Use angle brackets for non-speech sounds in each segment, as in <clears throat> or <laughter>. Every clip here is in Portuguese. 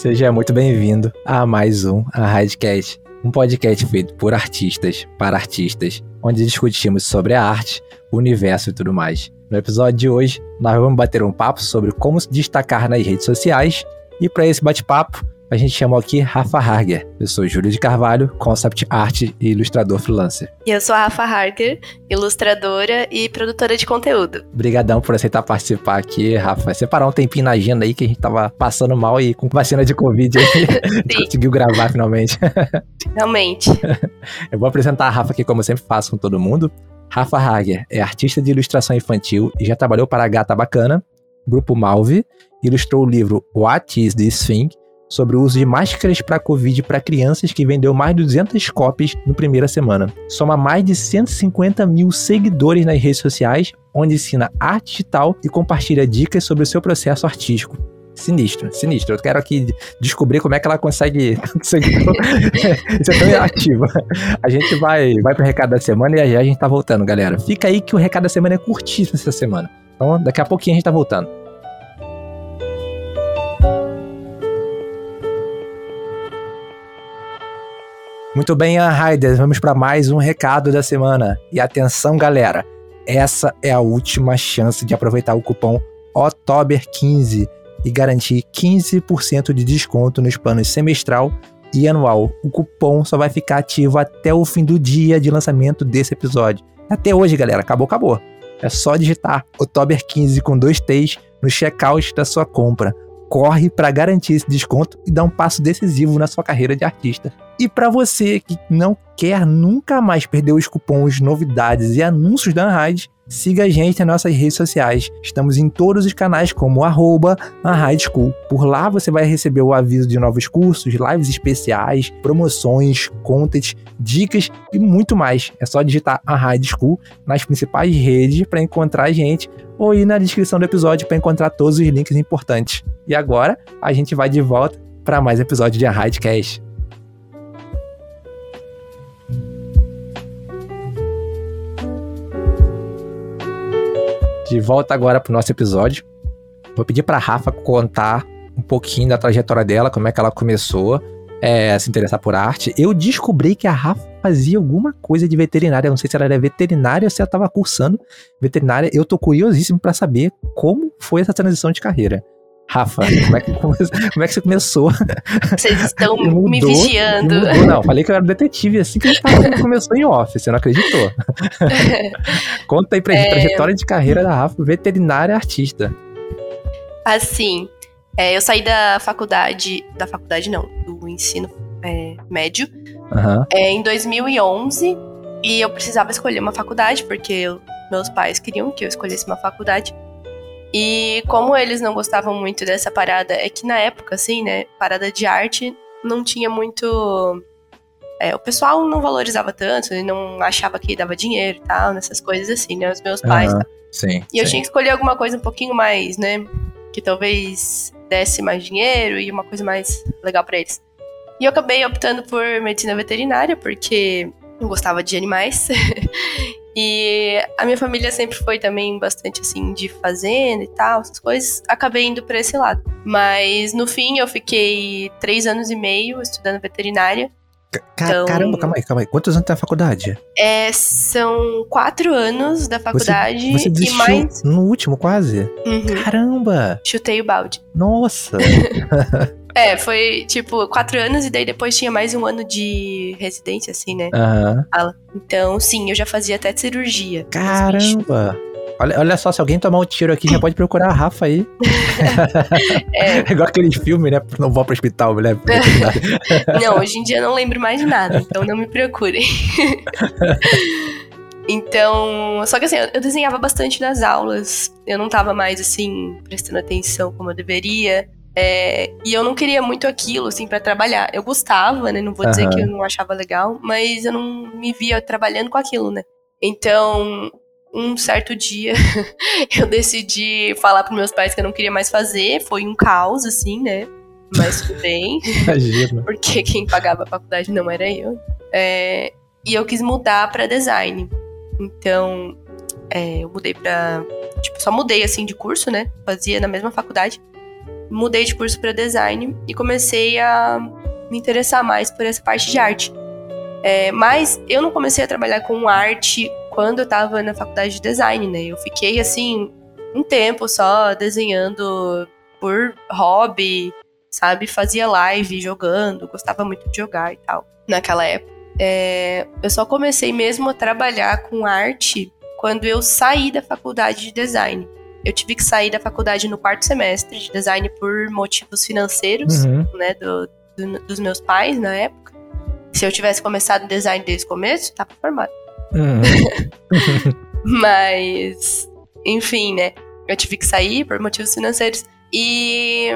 Seja muito bem-vindo a mais um A Radcast, um podcast feito por artistas para artistas, onde discutimos sobre a arte, o universo e tudo mais. No episódio de hoje, nós vamos bater um papo sobre como se destacar nas redes sociais, e para esse bate-papo, a gente chamou aqui Rafa Harger. Eu sou Júlio de Carvalho, concept art e ilustrador freelancer. E eu sou a Rafa Harger, ilustradora e produtora de conteúdo. Obrigadão por aceitar participar aqui, Rafa. Separar um tempinho na agenda aí que a gente tava passando mal e com vacina de Covid aí, <laughs> conseguiu gravar finalmente. <laughs> Realmente. eu vou apresentar a Rafa aqui como eu sempre faço com todo mundo. Rafa Hager é artista de ilustração infantil e já trabalhou para a Gata Bacana, Grupo Malve, ilustrou o livro What is This Thing? Sobre o uso de máscaras para Covid para crianças que vendeu mais de 200 cópias no primeira semana. Soma mais de 150 mil seguidores nas redes sociais, onde ensina arte digital e compartilha dicas sobre o seu processo artístico. Sinistro, sinistro. Eu quero aqui descobrir como é que ela consegue ser <laughs> tão ativa. A gente vai, vai pro recado da semana e a gente tá voltando, galera. Fica aí que o recado da semana é curtíssimo essa semana. Então, daqui a pouquinho a gente tá voltando. Muito bem, Riders, vamos para mais um recado da semana. E atenção, galera, essa é a última chance de aproveitar o cupom OTOBER15 e garantir 15% de desconto nos planos semestral e anual. O cupom só vai ficar ativo até o fim do dia de lançamento desse episódio. Até hoje, galera, acabou, acabou. É só digitar OTOBER15 com dois T's no checkout da sua compra corre para garantir esse desconto e dar um passo decisivo na sua carreira de artista. E para você que não quer nunca mais perder os cupons, novidades e anúncios da Unride, siga a gente nas nossas redes sociais. Estamos em todos os canais como arroba School. Por lá você vai receber o aviso de novos cursos, lives especiais, promoções, content, dicas e muito mais. É só digitar Unride School nas principais redes para encontrar a gente ou ir na descrição do episódio para encontrar todos os links importantes. E agora a gente vai de volta para mais episódio de Arraidcast. De volta agora para o nosso episódio. Vou pedir para Rafa contar um pouquinho da trajetória dela, como é que ela começou é, a se interessar por arte. Eu descobri que a Rafa fazia alguma coisa de veterinária. não sei se ela era veterinária ou se ela estava cursando veterinária. Eu tô curiosíssimo para saber como foi essa transição de carreira. Rafa, como é que, como é que você começou? Vocês estão <laughs> mudou, me vigiando. Mudou, não, falei que eu era detetive assim que a gente começou em office, você não acreditou. <laughs> Conta aí pra gente, é... trajetória de carreira da Rafa, veterinária artista. Assim, é, eu saí da faculdade, da faculdade não, do ensino é, médio, uhum. é, em 2011, e eu precisava escolher uma faculdade, porque eu, meus pais queriam que eu escolhesse uma faculdade. E como eles não gostavam muito dessa parada, é que na época, assim, né, parada de arte não tinha muito. É, o pessoal não valorizava tanto, e não achava que dava dinheiro e tal, nessas coisas assim, né? Os meus pais. Uhum. Sim. E eu tinha que escolher alguma coisa um pouquinho mais, né? Que talvez desse mais dinheiro e uma coisa mais legal para eles. E eu acabei optando por medicina veterinária, porque eu gostava de animais. <laughs> e a minha família sempre foi também bastante assim de fazenda e tal, essas coisas. Acabei indo para esse lado. Mas no fim eu fiquei três anos e meio estudando veterinária. então, caramba, calma aí, calma aí. Quantos anos tem a faculdade? É, são quatro anos da faculdade. Você, você desistiu mais... no último, quase? Uhum. Caramba! Chutei o balde. Nossa! <laughs> É, foi tipo quatro anos e daí depois tinha mais um ano de residência, assim, né? Uhum. Então, sim, eu já fazia até cirurgia. Caramba! Olha, olha só, se alguém tomar um tiro aqui, já pode procurar a Rafa aí. <laughs> é. <laughs> é igual aquele filme, né? Não vou pro hospital, né? <laughs> não, hoje em dia eu não lembro mais de nada, então não me procurem. Então, só que assim, eu desenhava bastante nas aulas. Eu não tava mais assim prestando atenção como eu deveria. É, e eu não queria muito aquilo, assim, para trabalhar. Eu gostava, né? Não vou dizer uhum. que eu não achava legal, mas eu não me via trabalhando com aquilo, né? Então, um certo dia, <laughs> eu decidi falar para meus pais que eu não queria mais fazer. Foi um caos, assim, né? Mas tudo <laughs> bem. Imagina. porque quem pagava a faculdade não era eu. É, e eu quis mudar para design. Então, é, eu mudei pra. Tipo, só mudei assim de curso, né? Fazia na mesma faculdade. Mudei de curso para design e comecei a me interessar mais por essa parte de arte. É, mas eu não comecei a trabalhar com arte quando eu estava na faculdade de design, né? Eu fiquei assim um tempo só desenhando por hobby, sabe? Fazia live jogando, gostava muito de jogar e tal, naquela época. É, eu só comecei mesmo a trabalhar com arte quando eu saí da faculdade de design. Eu tive que sair da faculdade no quarto semestre de design por motivos financeiros, uhum. né, do, do, dos meus pais na época. Se eu tivesse começado design desde o começo, tava formado. Uhum. <laughs> Mas, enfim, né? Eu tive que sair por motivos financeiros. E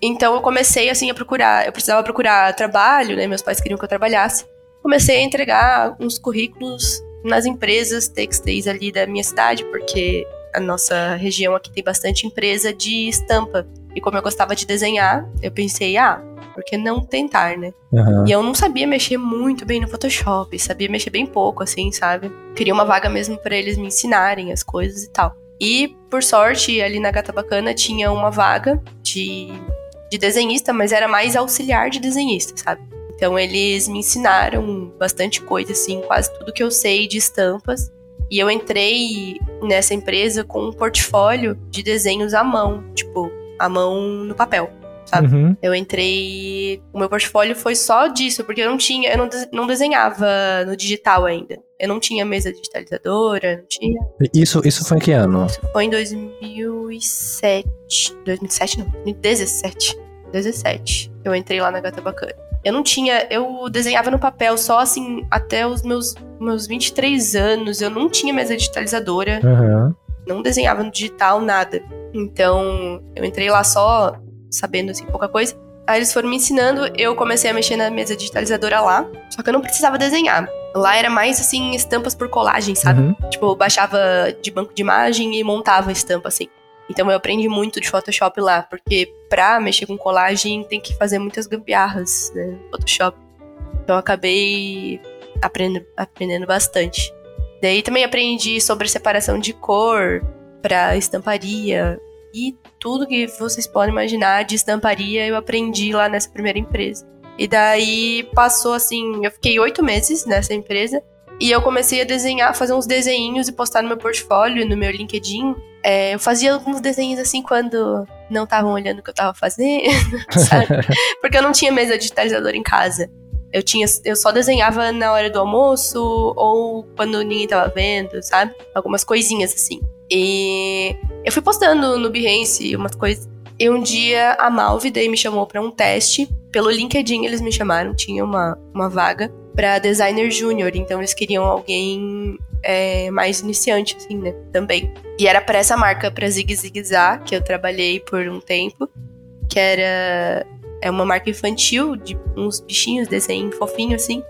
então eu comecei assim a procurar. Eu precisava procurar trabalho, né? Meus pais queriam que eu trabalhasse. Comecei a entregar uns currículos nas empresas têxteis ali da minha cidade, porque a nossa região aqui tem bastante empresa de estampa. E como eu gostava de desenhar, eu pensei, ah, por que não tentar, né? Uhum. E eu não sabia mexer muito bem no Photoshop, sabia mexer bem pouco, assim, sabe? Queria uma vaga mesmo para eles me ensinarem as coisas e tal. E, por sorte, ali na Gata Bacana tinha uma vaga de, de desenhista, mas era mais auxiliar de desenhista, sabe? Então eles me ensinaram bastante coisa, assim, quase tudo que eu sei de estampas. E eu entrei nessa empresa com um portfólio de desenhos à mão, tipo, à mão no papel. Sabe? Uhum. Eu entrei. O meu portfólio foi só disso, porque eu não tinha. Eu não, não desenhava no digital ainda. Eu não tinha mesa digitalizadora, não tinha. Isso, isso foi em que ano? Isso foi em 2007. 2007 não, 2017. 17. Eu entrei lá na Gata Bacana. Eu não tinha. Eu desenhava no papel só assim, até os meus, meus 23 anos. Eu não tinha mesa digitalizadora. Uhum. Não desenhava no digital, nada. Então, eu entrei lá só sabendo assim pouca coisa. Aí eles foram me ensinando, eu comecei a mexer na mesa digitalizadora lá, só que eu não precisava desenhar. Lá era mais assim, estampas por colagem, sabe? Uhum. Tipo, eu baixava de banco de imagem e montava a estampa assim. Então eu aprendi muito de Photoshop lá, porque pra mexer com colagem tem que fazer muitas gambiarras, né, Photoshop. Então eu acabei aprendendo, aprendendo bastante. Daí também aprendi sobre separação de cor para estamparia e tudo que vocês podem imaginar de estamparia eu aprendi lá nessa primeira empresa. E daí passou assim, eu fiquei oito meses nessa empresa e eu comecei a desenhar, fazer uns desenhinhos e postar no meu portfólio, no meu LinkedIn. É, eu fazia alguns desenhos assim quando não estavam olhando o que eu tava fazendo, <laughs> sabe? <laughs> Porque eu não tinha mesa digitalizadora em casa. Eu tinha, eu só desenhava na hora do almoço ou quando ninguém tava vendo, sabe? Algumas coisinhas assim. E eu fui postando no Behance umas coisas. E um dia a Malve daí me chamou para um teste. Pelo LinkedIn eles me chamaram, tinha uma, uma vaga para designer júnior, então eles queriam alguém é, mais iniciante, assim, né? Também. E era para essa marca, pra Zig Zig Zá, que eu trabalhei por um tempo, que era é uma marca infantil de uns bichinhos, desenho fofinho, assim.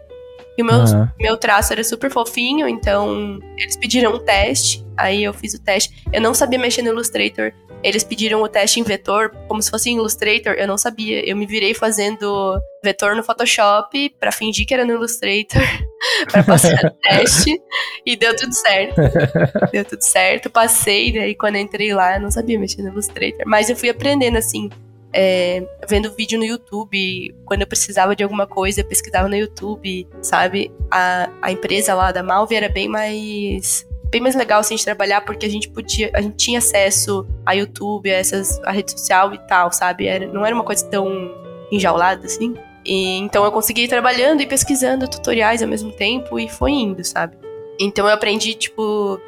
E o meu, uhum. meu traço era super fofinho, então eles pediram um teste, aí eu fiz o teste. Eu não sabia mexer no Illustrator, eles pediram o teste em vetor, como se fosse em Illustrator, eu não sabia. Eu me virei fazendo vetor no Photoshop para fingir que era no Illustrator, <laughs> para passar o <laughs> teste, e deu tudo certo. deu tudo certo, passei, daí quando entrei lá, eu não sabia mexer no Illustrator, mas eu fui aprendendo assim é, vendo vídeo no YouTube. Quando eu precisava de alguma coisa, eu pesquisava no YouTube, sabe? A, a empresa lá da Malve era bem mais bem mais legal assim de trabalhar porque a gente podia, a gente tinha acesso a YouTube, a essas a rede social e tal, sabe? Era, não era uma coisa tão enjaulada assim. E, então eu consegui ir trabalhando e pesquisando tutoriais ao mesmo tempo e foi indo, sabe? Então eu aprendi tipo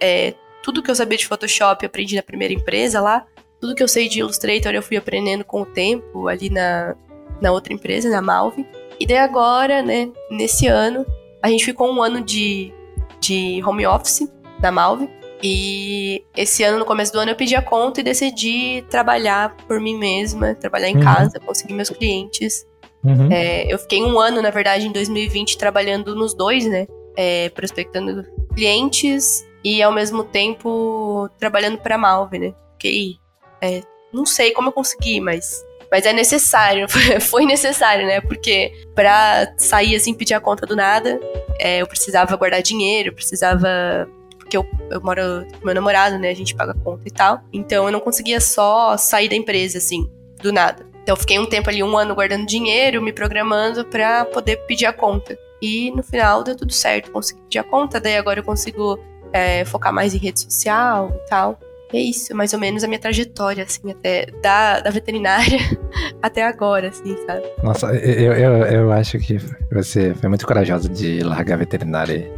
é, tudo que eu sabia de Photoshop, eu aprendi na primeira empresa lá. Tudo que eu sei de Illustrator eu fui aprendendo com o tempo ali na, na outra empresa, na Malve. E daí agora, né, nesse ano, a gente ficou um ano de, de home office da Malve. E esse ano, no começo do ano, eu pedi a conta e decidi trabalhar por mim mesma, trabalhar em uhum. casa, conseguir meus clientes. Uhum. É, eu fiquei um ano, na verdade, em 2020, trabalhando nos dois, né? É, prospectando clientes e ao mesmo tempo trabalhando para a Malve, né? Fiquei é, não sei como eu consegui, mas mas é necessário, <laughs> foi necessário, né? Porque pra sair assim, pedir a conta do nada, é, eu precisava guardar dinheiro, precisava. Porque eu, eu moro com meu namorado, né? A gente paga conta e tal. Então eu não conseguia só sair da empresa, assim. do nada. Então, eu fiquei um tempo ali, um ano guardando dinheiro, me programando para poder pedir a conta. E no final deu tudo certo, consegui pedir a conta, daí agora eu consigo é, focar mais em rede social e tal. É isso, mais ou menos a minha trajetória, assim, até da, da veterinária <laughs> até agora, assim, sabe? Nossa, eu, eu, eu acho que você foi muito corajosa de largar a veterinária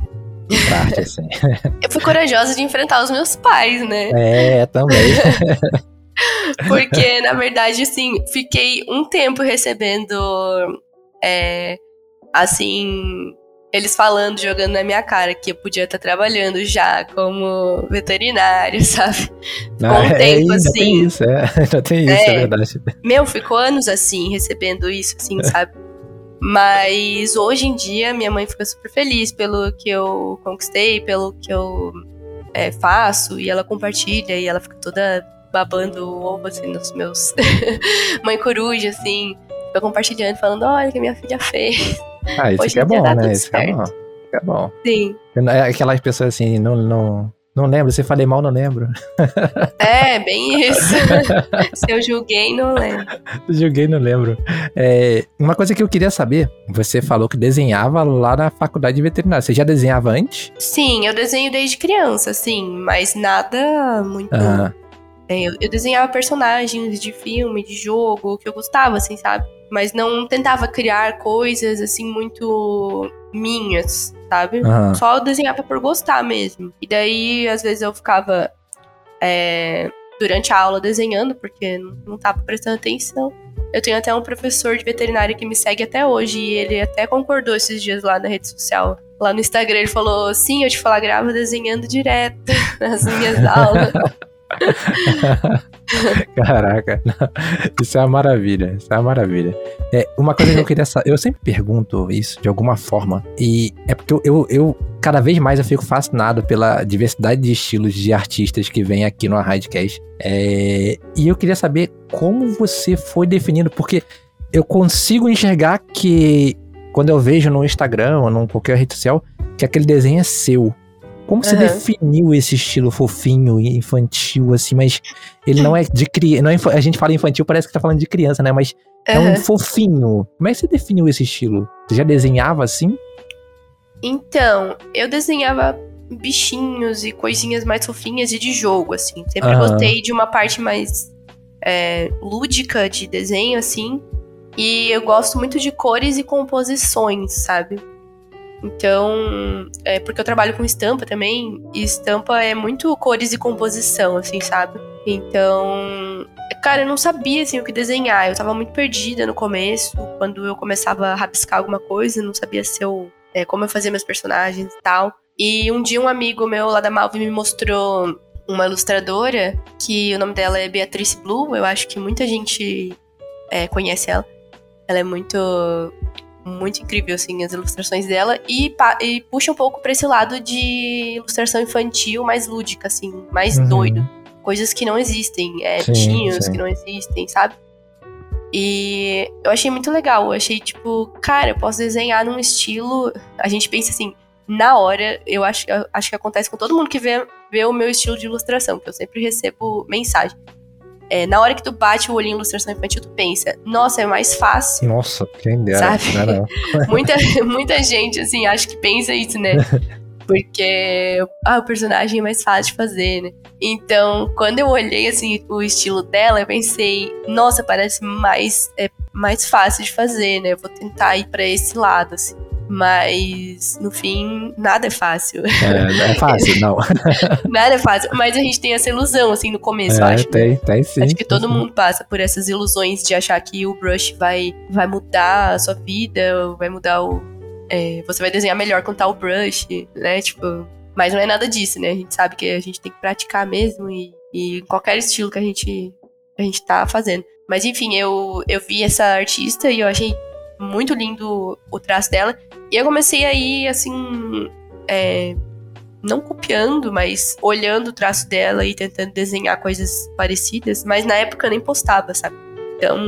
pra arte, assim. <laughs> eu fui corajosa de enfrentar os meus pais, né? É, também. <laughs> Porque, na verdade, assim, fiquei um tempo recebendo, é, assim, eles falando, jogando na minha cara que eu podia estar trabalhando já como veterinário, <laughs> sabe? Ficou um é, tempo assim. Tem isso, é, <laughs> ainda tem isso, é, é verdade. Meu, ficou anos assim, recebendo isso, assim, <laughs> sabe? Mas hoje em dia minha mãe fica super feliz pelo que eu conquistei, pelo que eu é, faço, e ela compartilha e ela fica toda babando o ovo assim nos meus mãe coruja, assim, fica compartilhando, falando, olha o que minha filha fez. Ah, isso que é bom, né? Isso é bom. é bom. Sim. É aquelas pessoas assim, não, não, não lembro, se falei mal, não lembro. <laughs> É, bem isso. <laughs> se eu julguei, não lembro. Julguei, não lembro. É, uma coisa que eu queria saber, você falou que desenhava lá na faculdade de veterinária. Você já desenhava antes? Sim, eu desenho desde criança, sim, mas nada muito. Ah. É, eu, eu desenhava personagens de filme, de jogo, que eu gostava, assim, sabe? mas não tentava criar coisas assim muito minhas, sabe? Uhum. Só desenhava por gostar mesmo. E daí, às vezes, eu ficava é, durante a aula desenhando, porque não tava prestando atenção. Eu tenho até um professor de veterinária que me segue até hoje, e ele até concordou esses dias lá na rede social. Lá no Instagram, ele falou: Sim, eu te flagrava desenhando direto <laughs> nas minhas <laughs> aulas. <laughs> Caraca, isso é uma maravilha, isso é uma maravilha. É, uma coisa que eu queria saber, eu sempre pergunto isso de alguma forma, e é porque eu, eu, eu, cada vez mais eu fico fascinado pela diversidade de estilos de artistas que vem aqui no Arradcast. É, e eu queria saber como você foi definindo, porque eu consigo enxergar que quando eu vejo no Instagram ou em qualquer rede social, que aquele desenho é seu. Como você uhum. definiu esse estilo fofinho e infantil, assim, mas ele não é de criança. É, a gente fala infantil, parece que tá falando de criança, né? Mas uhum. é um fofinho. Como é que você definiu esse estilo? Você já desenhava assim? Então, eu desenhava bichinhos e coisinhas mais fofinhas e de jogo, assim. Sempre uhum. gostei de uma parte mais é, lúdica de desenho, assim. E eu gosto muito de cores e composições, sabe? Então, é porque eu trabalho com estampa também, e estampa é muito cores e composição, assim, sabe? Então, cara, eu não sabia assim o que desenhar. Eu tava muito perdida no começo, quando eu começava a rabiscar alguma coisa, não sabia se eu é, como eu fazia meus personagens e tal. E um dia um amigo meu lá da Malve me mostrou uma ilustradora que o nome dela é Beatrice Blue. Eu acho que muita gente é, conhece ela. Ela é muito muito incrível, assim, as ilustrações dela. E, e puxa um pouco pra esse lado de ilustração infantil mais lúdica, assim, mais uhum. doido. Coisas que não existem, é, sim, bichinhos sim. que não existem, sabe? E eu achei muito legal. Eu achei, tipo, cara, eu posso desenhar num estilo. A gente pensa assim, na hora, eu acho, eu acho que acontece com todo mundo que vê, vê o meu estilo de ilustração, que eu sempre recebo mensagem é, na hora que tu bate o olhinho em ilustração infantil, tu pensa, nossa, é mais fácil. Nossa, quem dera. Sabe? Não, não. <laughs> muita, muita gente, assim, acho que pensa isso, né? <laughs> Porque ah, o personagem é mais fácil de fazer, né? Então, quando eu olhei, assim, o estilo dela, eu pensei, nossa, parece mais, é, mais fácil de fazer, né? Eu vou tentar ir para esse lado, assim. Mas, no fim, nada é fácil. É, é <laughs> fácil, não. nada é fácil. Mas a gente tem essa ilusão, assim, no começo, é, eu acho. Tem, né? tem sim. Acho que todo sim. mundo passa por essas ilusões de achar que o brush vai, vai mudar a sua vida, vai mudar o. É, você vai desenhar melhor com tal brush, né? Tipo. Mas não é nada disso, né? A gente sabe que a gente tem que praticar mesmo e, e qualquer estilo que a gente, a gente tá fazendo. Mas enfim, eu, eu vi essa artista e eu achei muito lindo o traço dela. E eu comecei aí, assim, é, não copiando, mas olhando o traço dela e tentando desenhar coisas parecidas. Mas na época eu nem postava, sabe? Então,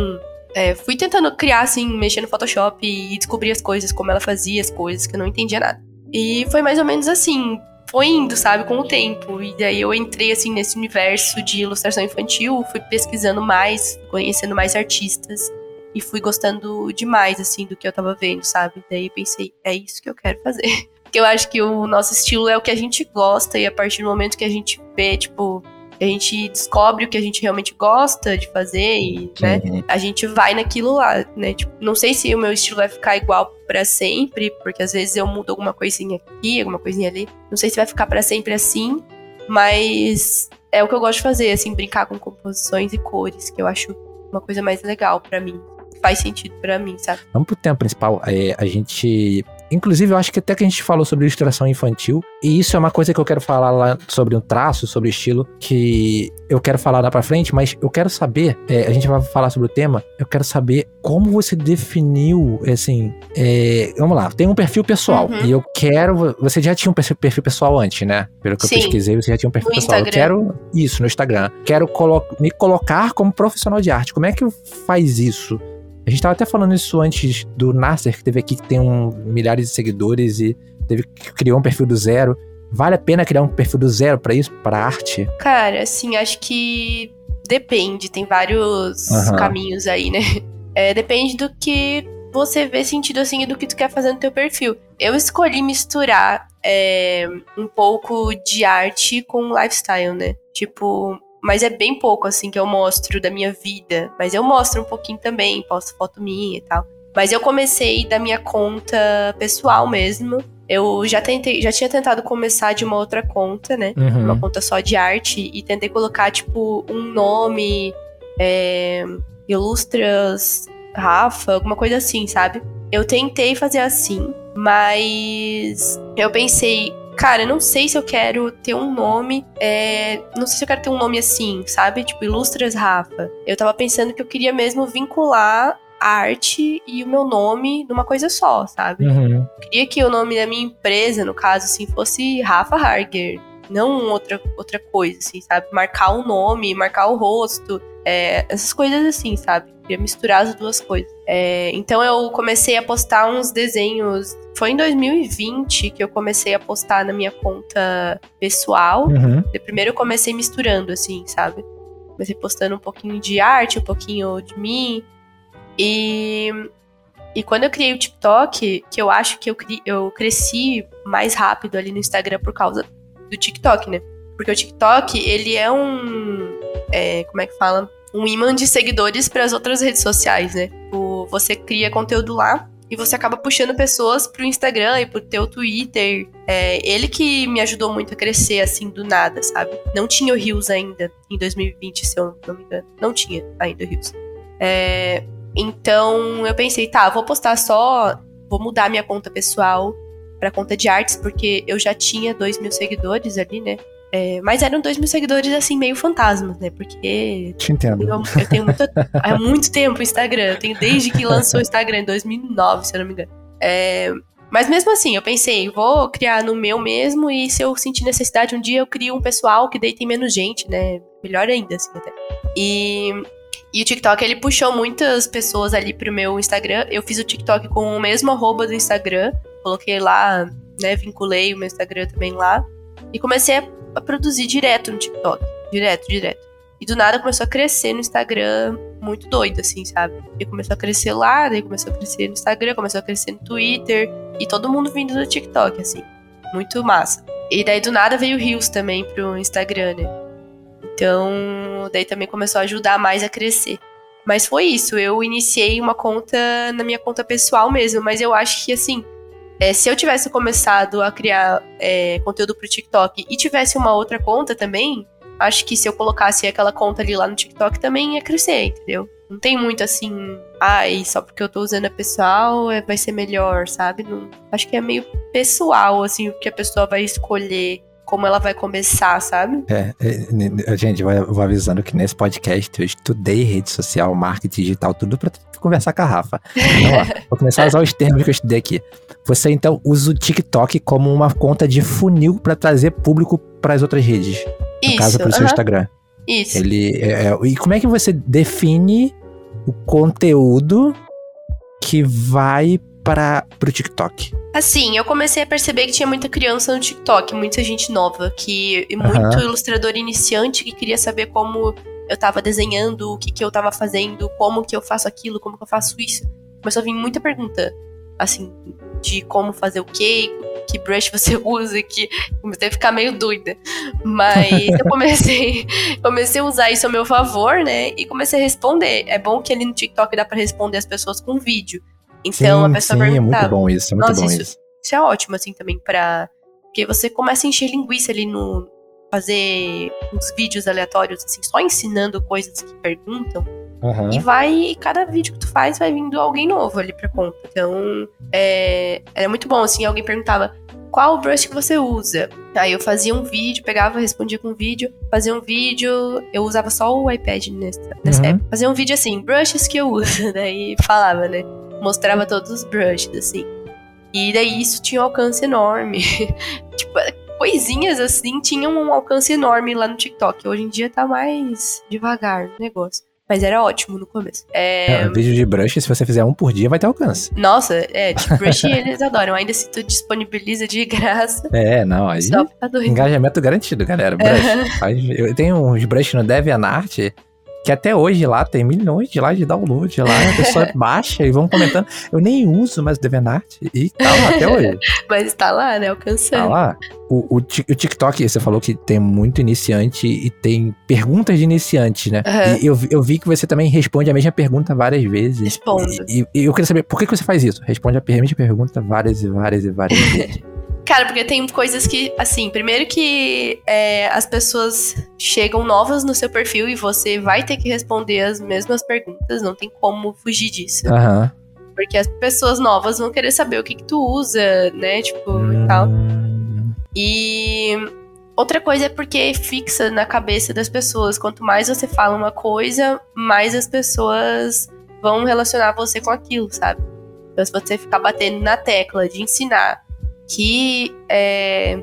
é, fui tentando criar, assim, mexer no Photoshop e descobrir as coisas, como ela fazia as coisas, que eu não entendia nada. E foi mais ou menos assim. foi indo, sabe, com o tempo. E daí eu entrei, assim, nesse universo de ilustração infantil, fui pesquisando mais, conhecendo mais artistas. E fui gostando demais, assim, do que eu tava vendo, sabe? Daí pensei, é isso que eu quero fazer. <laughs> Porque eu acho que o nosso estilo é o que a gente gosta, e a partir do momento que a gente vê, tipo, a gente descobre o que a gente realmente gosta de fazer e, né, a gente vai naquilo lá, né? Tipo, não sei se o meu estilo vai ficar igual para sempre, porque às vezes eu mudo alguma coisinha aqui, alguma coisinha ali. Não sei se vai ficar para sempre assim, mas é o que eu gosto de fazer, assim, brincar com composições e cores, que eu acho uma coisa mais legal para mim. Faz sentido para mim, sabe? Vamos pro tema principal. É, a gente Inclusive, eu acho que até que a gente falou sobre ilustração infantil, e isso é uma coisa que eu quero falar lá sobre um traço, sobre estilo, que eu quero falar lá pra frente, mas eu quero saber, é, a gente vai falar sobre o tema, eu quero saber como você definiu, assim, é, vamos lá, tem um perfil pessoal, uhum. e eu quero, você já tinha um perfil pessoal antes, né? Pelo que Sim. eu pesquisei, você já tinha um perfil no pessoal. Instagram. Eu quero isso no Instagram. Quero colo me colocar como profissional de arte. Como é que faz isso? A gente tava até falando isso antes do Nasser, que teve aqui, que tem um, milhares de seguidores e teve, criou um perfil do zero. Vale a pena criar um perfil do zero para isso, para arte? Cara, assim, acho que depende. Tem vários uhum. caminhos aí, né? <laughs> É, depende do que você vê sentido, assim, e do que tu quer fazer no teu perfil. Eu escolhi misturar é, um pouco de arte com lifestyle, né? Tipo, mas é bem pouco, assim, que eu mostro da minha vida. Mas eu mostro um pouquinho também, posto foto minha e tal. Mas eu comecei da minha conta pessoal mesmo. Eu já tentei, já tinha tentado começar de uma outra conta, né? Uhum. Uma conta só de arte. E tentei colocar, tipo, um nome. É, Ilustras Rafa, alguma coisa assim, sabe? Eu tentei fazer assim, mas eu pensei, cara, eu não sei se eu quero ter um nome. É, não sei se eu quero ter um nome assim, sabe? Tipo, Ilustras Rafa. Eu tava pensando que eu queria mesmo vincular a arte e o meu nome numa coisa só, sabe? Uhum. Queria que o nome da minha empresa, no caso, assim, fosse Rafa Harger. Não outra, outra coisa, assim, sabe? Marcar o nome, marcar o rosto. É, essas coisas assim, sabe? Queria misturar as duas coisas. É, então eu comecei a postar uns desenhos. Foi em 2020 que eu comecei a postar na minha conta pessoal. Uhum. Primeiro eu comecei misturando, assim, sabe? Comecei postando um pouquinho de arte, um pouquinho de mim. E, e quando eu criei o TikTok, que eu acho que eu, eu cresci mais rápido ali no Instagram por causa do TikTok, né? Porque o TikTok, ele é um. É, como é que fala? um imã de seguidores para as outras redes sociais, né? O, você cria conteúdo lá e você acaba puxando pessoas pro Instagram e pro teu Twitter. É ele que me ajudou muito a crescer, assim, do nada, sabe? Não tinha o Rios ainda, em 2020, se eu não me engano. Não tinha ainda o Rios. É, então, eu pensei, tá, vou postar só... Vou mudar minha conta pessoal pra conta de artes, porque eu já tinha 2 mil seguidores ali, né? É, mas eram dois mil seguidores, assim, meio fantasmas, né? Porque. Te entendo. Eu, eu tenho muito, há muito tempo o Instagram. Eu tenho desde que lançou o Instagram, em 2009, se eu não me engano. É, mas mesmo assim, eu pensei, vou criar no meu mesmo e se eu sentir necessidade um dia, eu crio um pessoal que daí tem menos gente, né? Melhor ainda, assim, até. E, e o TikTok, ele puxou muitas pessoas ali pro meu Instagram. Eu fiz o TikTok com o mesmo arroba do Instagram. Coloquei lá, né? Vinculei o meu Instagram também lá. E comecei a a produzir direto no TikTok. Direto, direto. E do nada começou a crescer no Instagram, muito doido, assim, sabe? E começou a crescer lá, daí começou a crescer no Instagram, começou a crescer no Twitter, e todo mundo vindo do TikTok, assim. Muito massa. E daí do nada veio o Reels também pro Instagram, né? Então, daí também começou a ajudar mais a crescer. Mas foi isso, eu iniciei uma conta na minha conta pessoal mesmo, mas eu acho que assim, é, se eu tivesse começado a criar é, conteúdo pro TikTok e tivesse uma outra conta também, acho que se eu colocasse aquela conta ali lá no TikTok também ia crescer, entendeu? Não tem muito assim, ai, só porque eu tô usando a pessoal é, vai ser melhor, sabe? Não, acho que é meio pessoal, assim, o que a pessoa vai escolher como ela vai começar, sabe? É, é gente, eu vou avisando que nesse podcast eu estudei rede social, marketing digital, tudo pra conversar com a Rafa. Então, ó, <laughs> vou começar a usar os termos que eu estudei aqui. Você então usa o TikTok como uma conta de funil para trazer público para as outras redes. No Isso, caso, para o seu uh -huh. Instagram. Isso. Ele, é, é, e como é que você define o conteúdo que vai para pro TikTok? Assim, eu comecei a perceber que tinha muita criança no TikTok, muita gente nova, que e muito ilustrador iniciante que queria saber como eu tava desenhando, o que, que eu tava fazendo, como que eu faço aquilo, como que eu faço isso. Começou a vir muita pergunta, assim, de como fazer o quê, que brush você <laughs> usa, que comecei a ficar meio doida. Mas eu comecei, <laughs> comecei a usar isso a meu favor, né? E comecei a responder. É bom que ali no TikTok dá para responder as pessoas com vídeo. Então sim, a pessoa sim, perguntava. é muito bom isso, é muito bom isso- isso. Isso é ótimo, assim, também pra. Porque você começa a encher linguiça ali no. Fazer uns vídeos aleatórios, assim, só ensinando coisas que perguntam. Aham. E vai, e cada vídeo que tu faz vai vindo alguém novo ali pra conta. Então, é, era muito bom, assim, alguém perguntava qual brush que você usa. Aí eu fazia um vídeo, pegava, respondia com um vídeo, fazia um vídeo, eu usava só o iPad nessa, nessa Uhum. época. Fazia um vídeo assim, brushes que eu uso, <laughs> daí falava, né? Mostrava todos os brushes, assim. E daí isso tinha um alcance enorme. <laughs> tipo, coisinhas assim tinham um alcance enorme lá no TikTok. Hoje em dia tá mais devagar o negócio. Mas era ótimo no começo. É, É, vídeo de brush, se você fizer um por dia, vai ter alcance. Nossa, é, <laughs> de brush eles adoram. Ainda se tu disponibiliza de graça, É, não, aí. só fica doido. Engajamento garantido, galera. Brush. <laughs> Eu tenho uns brush no DeviantArt que até hoje lá tem milhões de lá de download lá. A pessoa <laughs> baixa e vão comentando. Eu nem uso mais o DeviantArt e tá lá até hoje. <laughs> Mas tá lá, né? Alcançando. Tá lá. O, o, o TikTok, você falou que tem muito iniciante e tem perguntas de iniciante, né? Aham. E eu, vi- eu vi que você também responde a mesma pergunta várias vezes. Respondo. E, e eu queria saber, por que, que você faz isso? Responde a mesma pergunta várias e várias e várias <laughs> vezes. Cara, porque tem coisas que, assim, primeiro que é, as pessoas chegam novas no seu perfil e você vai ter que responder as mesmas perguntas, não tem como fugir disso. Aham. Porque as pessoas novas vão querer saber o que, que tu usa, né? Tipo, e tal. Hum, E outra coisa é porque fixa na cabeça das pessoas. Quanto mais você fala uma coisa, mais as pessoas vão relacionar você com aquilo, sabe? Então, se você ficar batendo na tecla de ensinar que é,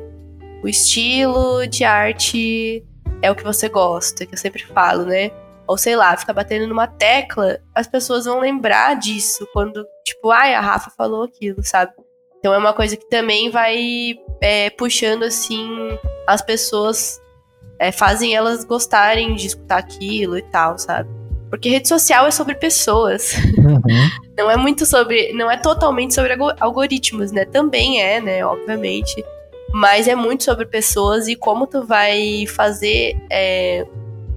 o estilo de arte é o que você gosta, que eu sempre falo, né? Ou sei lá, ficar batendo numa tecla, as pessoas vão lembrar disso quando, tipo, ai, a Rafa falou aquilo, sabe? Então é uma coisa que também vai é, puxando assim as pessoas, é, fazem elas gostarem de escutar aquilo e tal, sabe? Porque rede social é sobre pessoas. uhum. <laughs> Não é muito sobre. Não é totalmente sobre algo- algoritmos, né? Também é, né? Obviamente. Mas é muito sobre pessoas e como tu vai fazer é,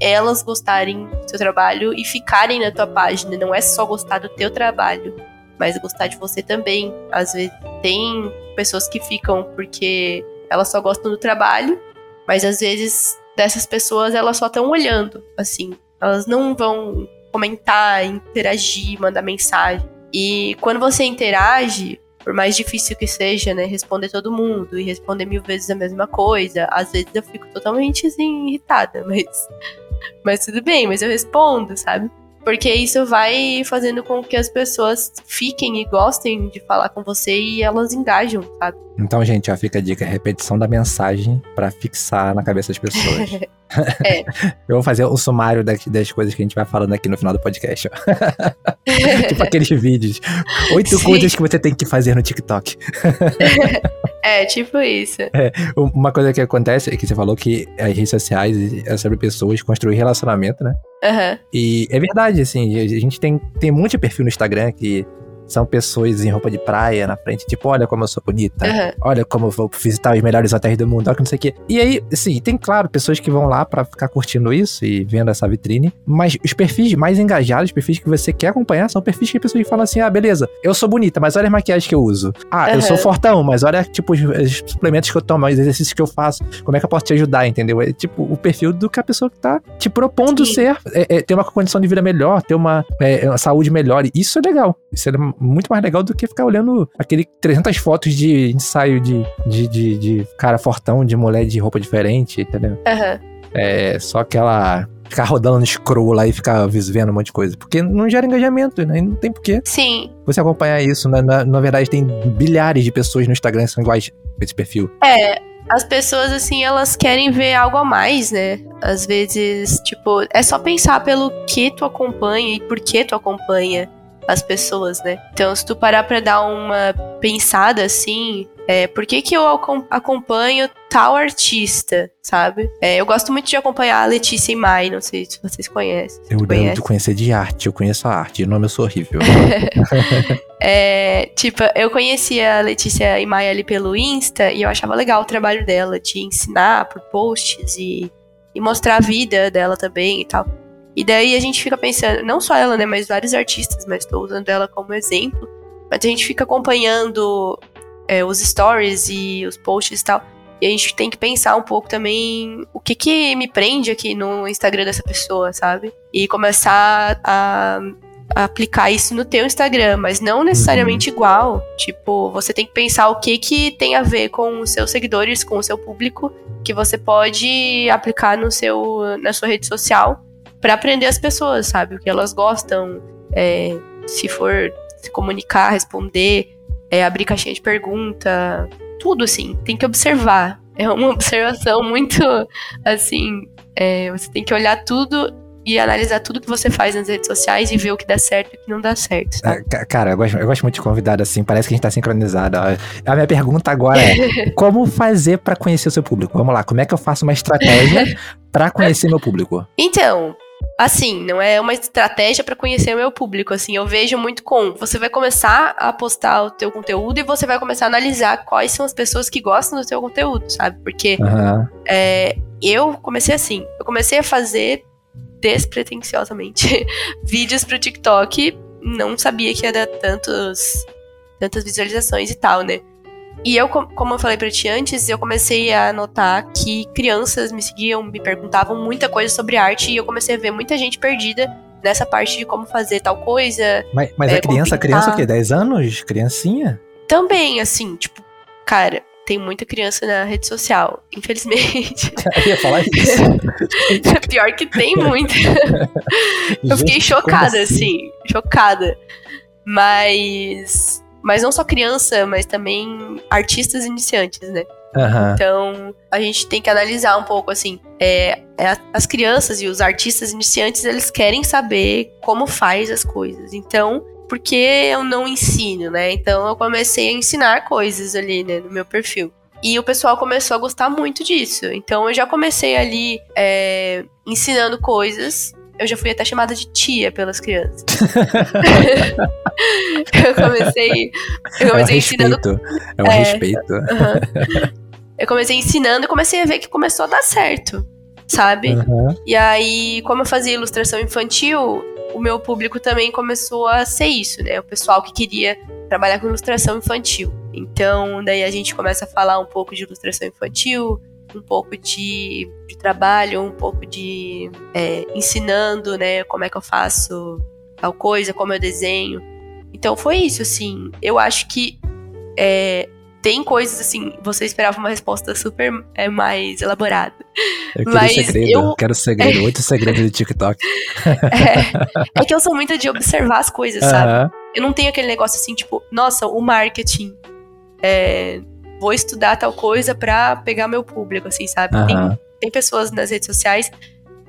elas gostarem do teu trabalho e ficarem na tua página. Não é só gostar do teu trabalho, mas gostar de você também. Às vezes tem pessoas que ficam porque elas só gostam do trabalho, mas às vezes dessas pessoas elas só estão olhando, assim. Elas não vão comentar, interagir, mandar mensagem. E quando você interage, por mais difícil que seja, né, responder todo mundo e responder mil vezes a mesma coisa, às vezes eu fico totalmente assim, irritada, <laughs> mas. Mas tudo bem, mas eu respondo, sabe? Porque isso vai fazendo com que as pessoas fiquem e gostem de falar com você e elas engajam, sabe? Então, gente, ó, fica a dica: repetição da mensagem pra fixar na cabeça das pessoas. <laughs> É. <laughs> Eu vou fazer o sumário daqui, das coisas que a gente vai falando aqui no final do podcast. <laughs> tipo aqueles vídeos. Oito Sim. coisas que você tem que fazer no TikTok. É, tipo isso. Uma coisa que acontece é que você falou que as redes sociais é sobre pessoas construir relacionamento, né? Aham. E é verdade, assim, a gente tem, tem um monte de perfil no Instagram que são pessoas em roupa de praia na frente, tipo, olha como eu sou bonita, Aham. olha como eu vou visitar os melhores hotéis do mundo, olha que não sei o quê. E aí, assim, tem, claro, pessoas que vão lá pra ficar curtindo isso e vendo essa vitrine, mas os perfis mais engajados, os perfis que você quer acompanhar, são perfis que pessoas falam assim, ah, beleza, eu sou bonita, mas olha as maquiagens que eu uso. Ah, eu Aham. sou fortão, mas olha, tipo, os, os suplementos que eu tomo, os exercícios que eu faço, como é que eu posso te ajudar, entendeu? É, tipo, o perfil do que a pessoa que tá te propondo Sim. ser, é, é, ter uma condição de vida melhor, ter uma, é, uma saúde melhor. Isso é legal. Isso é muito mais legal do que ficar olhando aquele 300 fotos de ensaio de, de, de, de cara fortão, de mulher de roupa diferente, entendeu? Aham. É só aquela. Ficar rodando no scroll lá e ficar vendo um monte de coisa. Porque não gera engajamento, né? E não tem porquê Sim. você acompanhar isso. Na, na, na verdade, tem bilhares de pessoas no Instagram que são iguais a esse perfil. É, as pessoas, assim, elas querem ver algo a mais, né? Às vezes, tipo, é só pensar pelo que tu acompanha e por que tu acompanha. As pessoas, né? Então, se tu parar pra dar uma pensada assim, é, por que, que eu acompanho tal artista, sabe? É, eu gosto muito de acompanhar a Letícia e Mai, não sei se vocês conhecem. Eu devo de conhecer de arte, eu conheço a arte, de nome eu sou horrível. <laughs> é, tipo, eu conhecia a Letícia e Mai ali pelo Insta e eu achava legal o trabalho dela, de ensinar por posts e, e mostrar a vida dela também e tal. E daí a gente fica pensando, não só ela, né, mas vários artistas, mas estou usando ela como exemplo. Mas a gente fica acompanhando é, os stories e os posts e tal. E a gente tem que pensar um pouco também o que que me prende aqui no Instagram dessa pessoa, sabe? E começar a, a aplicar isso no teu Instagram, mas não necessariamente uhum. igual. Tipo, você tem que pensar o que que tem a ver com os seus seguidores, com o seu público, que você pode aplicar no seu, na sua rede social para aprender as pessoas, sabe? O que elas gostam, é, se for se comunicar, responder, é, abrir caixinha de pergunta, tudo assim, tem que observar. É uma <laughs> observação muito assim. É, você tem que olhar tudo e analisar tudo que você faz nas redes sociais e ver o que dá certo e o que não dá certo. É, cara, eu gosto, eu gosto muito de convidado assim, parece que a gente tá sincronizado. A minha pergunta agora é: <laughs> como fazer para conhecer o seu público? Vamos lá, como é que eu faço uma estratégia <laughs> para conhecer meu público? Então, assim, não é uma estratégia para conhecer o meu público, assim, eu vejo muito com, você vai começar a postar o teu conteúdo e você vai começar a analisar quais são as pessoas que gostam do teu conteúdo, sabe? Porque uhum. é, eu comecei assim, eu comecei a fazer despretensiosamente <laughs> vídeos pro TikTok, não sabia que ia dar tantos, tantas visualizações e tal, né? E eu, como eu falei pra ti antes, eu comecei a notar que crianças me seguiam, me perguntavam muita coisa sobre arte e eu comecei a ver muita gente perdida nessa parte de como fazer tal coisa. Mas, mas é, a criança, criança o quê? 10 anos? Criancinha? Também, assim, tipo, cara, tem muita criança na rede social, infelizmente. <laughs> Eu ia falar isso. <laughs> Pior que tem muito. <laughs> eu fiquei chocada, assim? assim, chocada. Mas mas não só criança, mas também artistas iniciantes, né? Uhum. Então, a gente tem que analisar um pouco, assim, é, é, as crianças e os artistas iniciantes, eles querem saber como faz as coisas. Então, por que eu não ensino, né? Então, eu comecei a ensinar coisas ali, né, no meu perfil. E o pessoal começou a gostar muito disso. Então, eu já comecei ali é, ensinando coisas eu já fui até chamada de tia pelas crianças. <laughs> eu comecei. Eu comecei é um ensinando. Respeito. É um é, respeito. Eu comecei ensinando e comecei a ver que começou a dar certo, sabe? Uhum. E aí, como eu fazia ilustração infantil, o meu público também começou a ser isso, né? O pessoal que queria trabalhar com ilustração infantil. Então, daí a gente começa a falar um pouco de ilustração infantil, um pouco de, de trabalho, um pouco de é, ensinando, né, como é que eu faço tal coisa, como eu desenho. Então foi isso, assim. Eu acho que é, tem coisas assim, você esperava uma resposta super é, mais elaborada. Eu quero Mas segredo, eu quero segredo, oito segredos do TikTok. <laughs> É, é, que eu sou muito de observar as coisas, sabe? Eu não tenho aquele negócio assim, tipo, nossa, o marketing. É, vou estudar tal coisa pra pegar meu público, assim, sabe? Uhum. Tem, tem pessoas nas redes sociais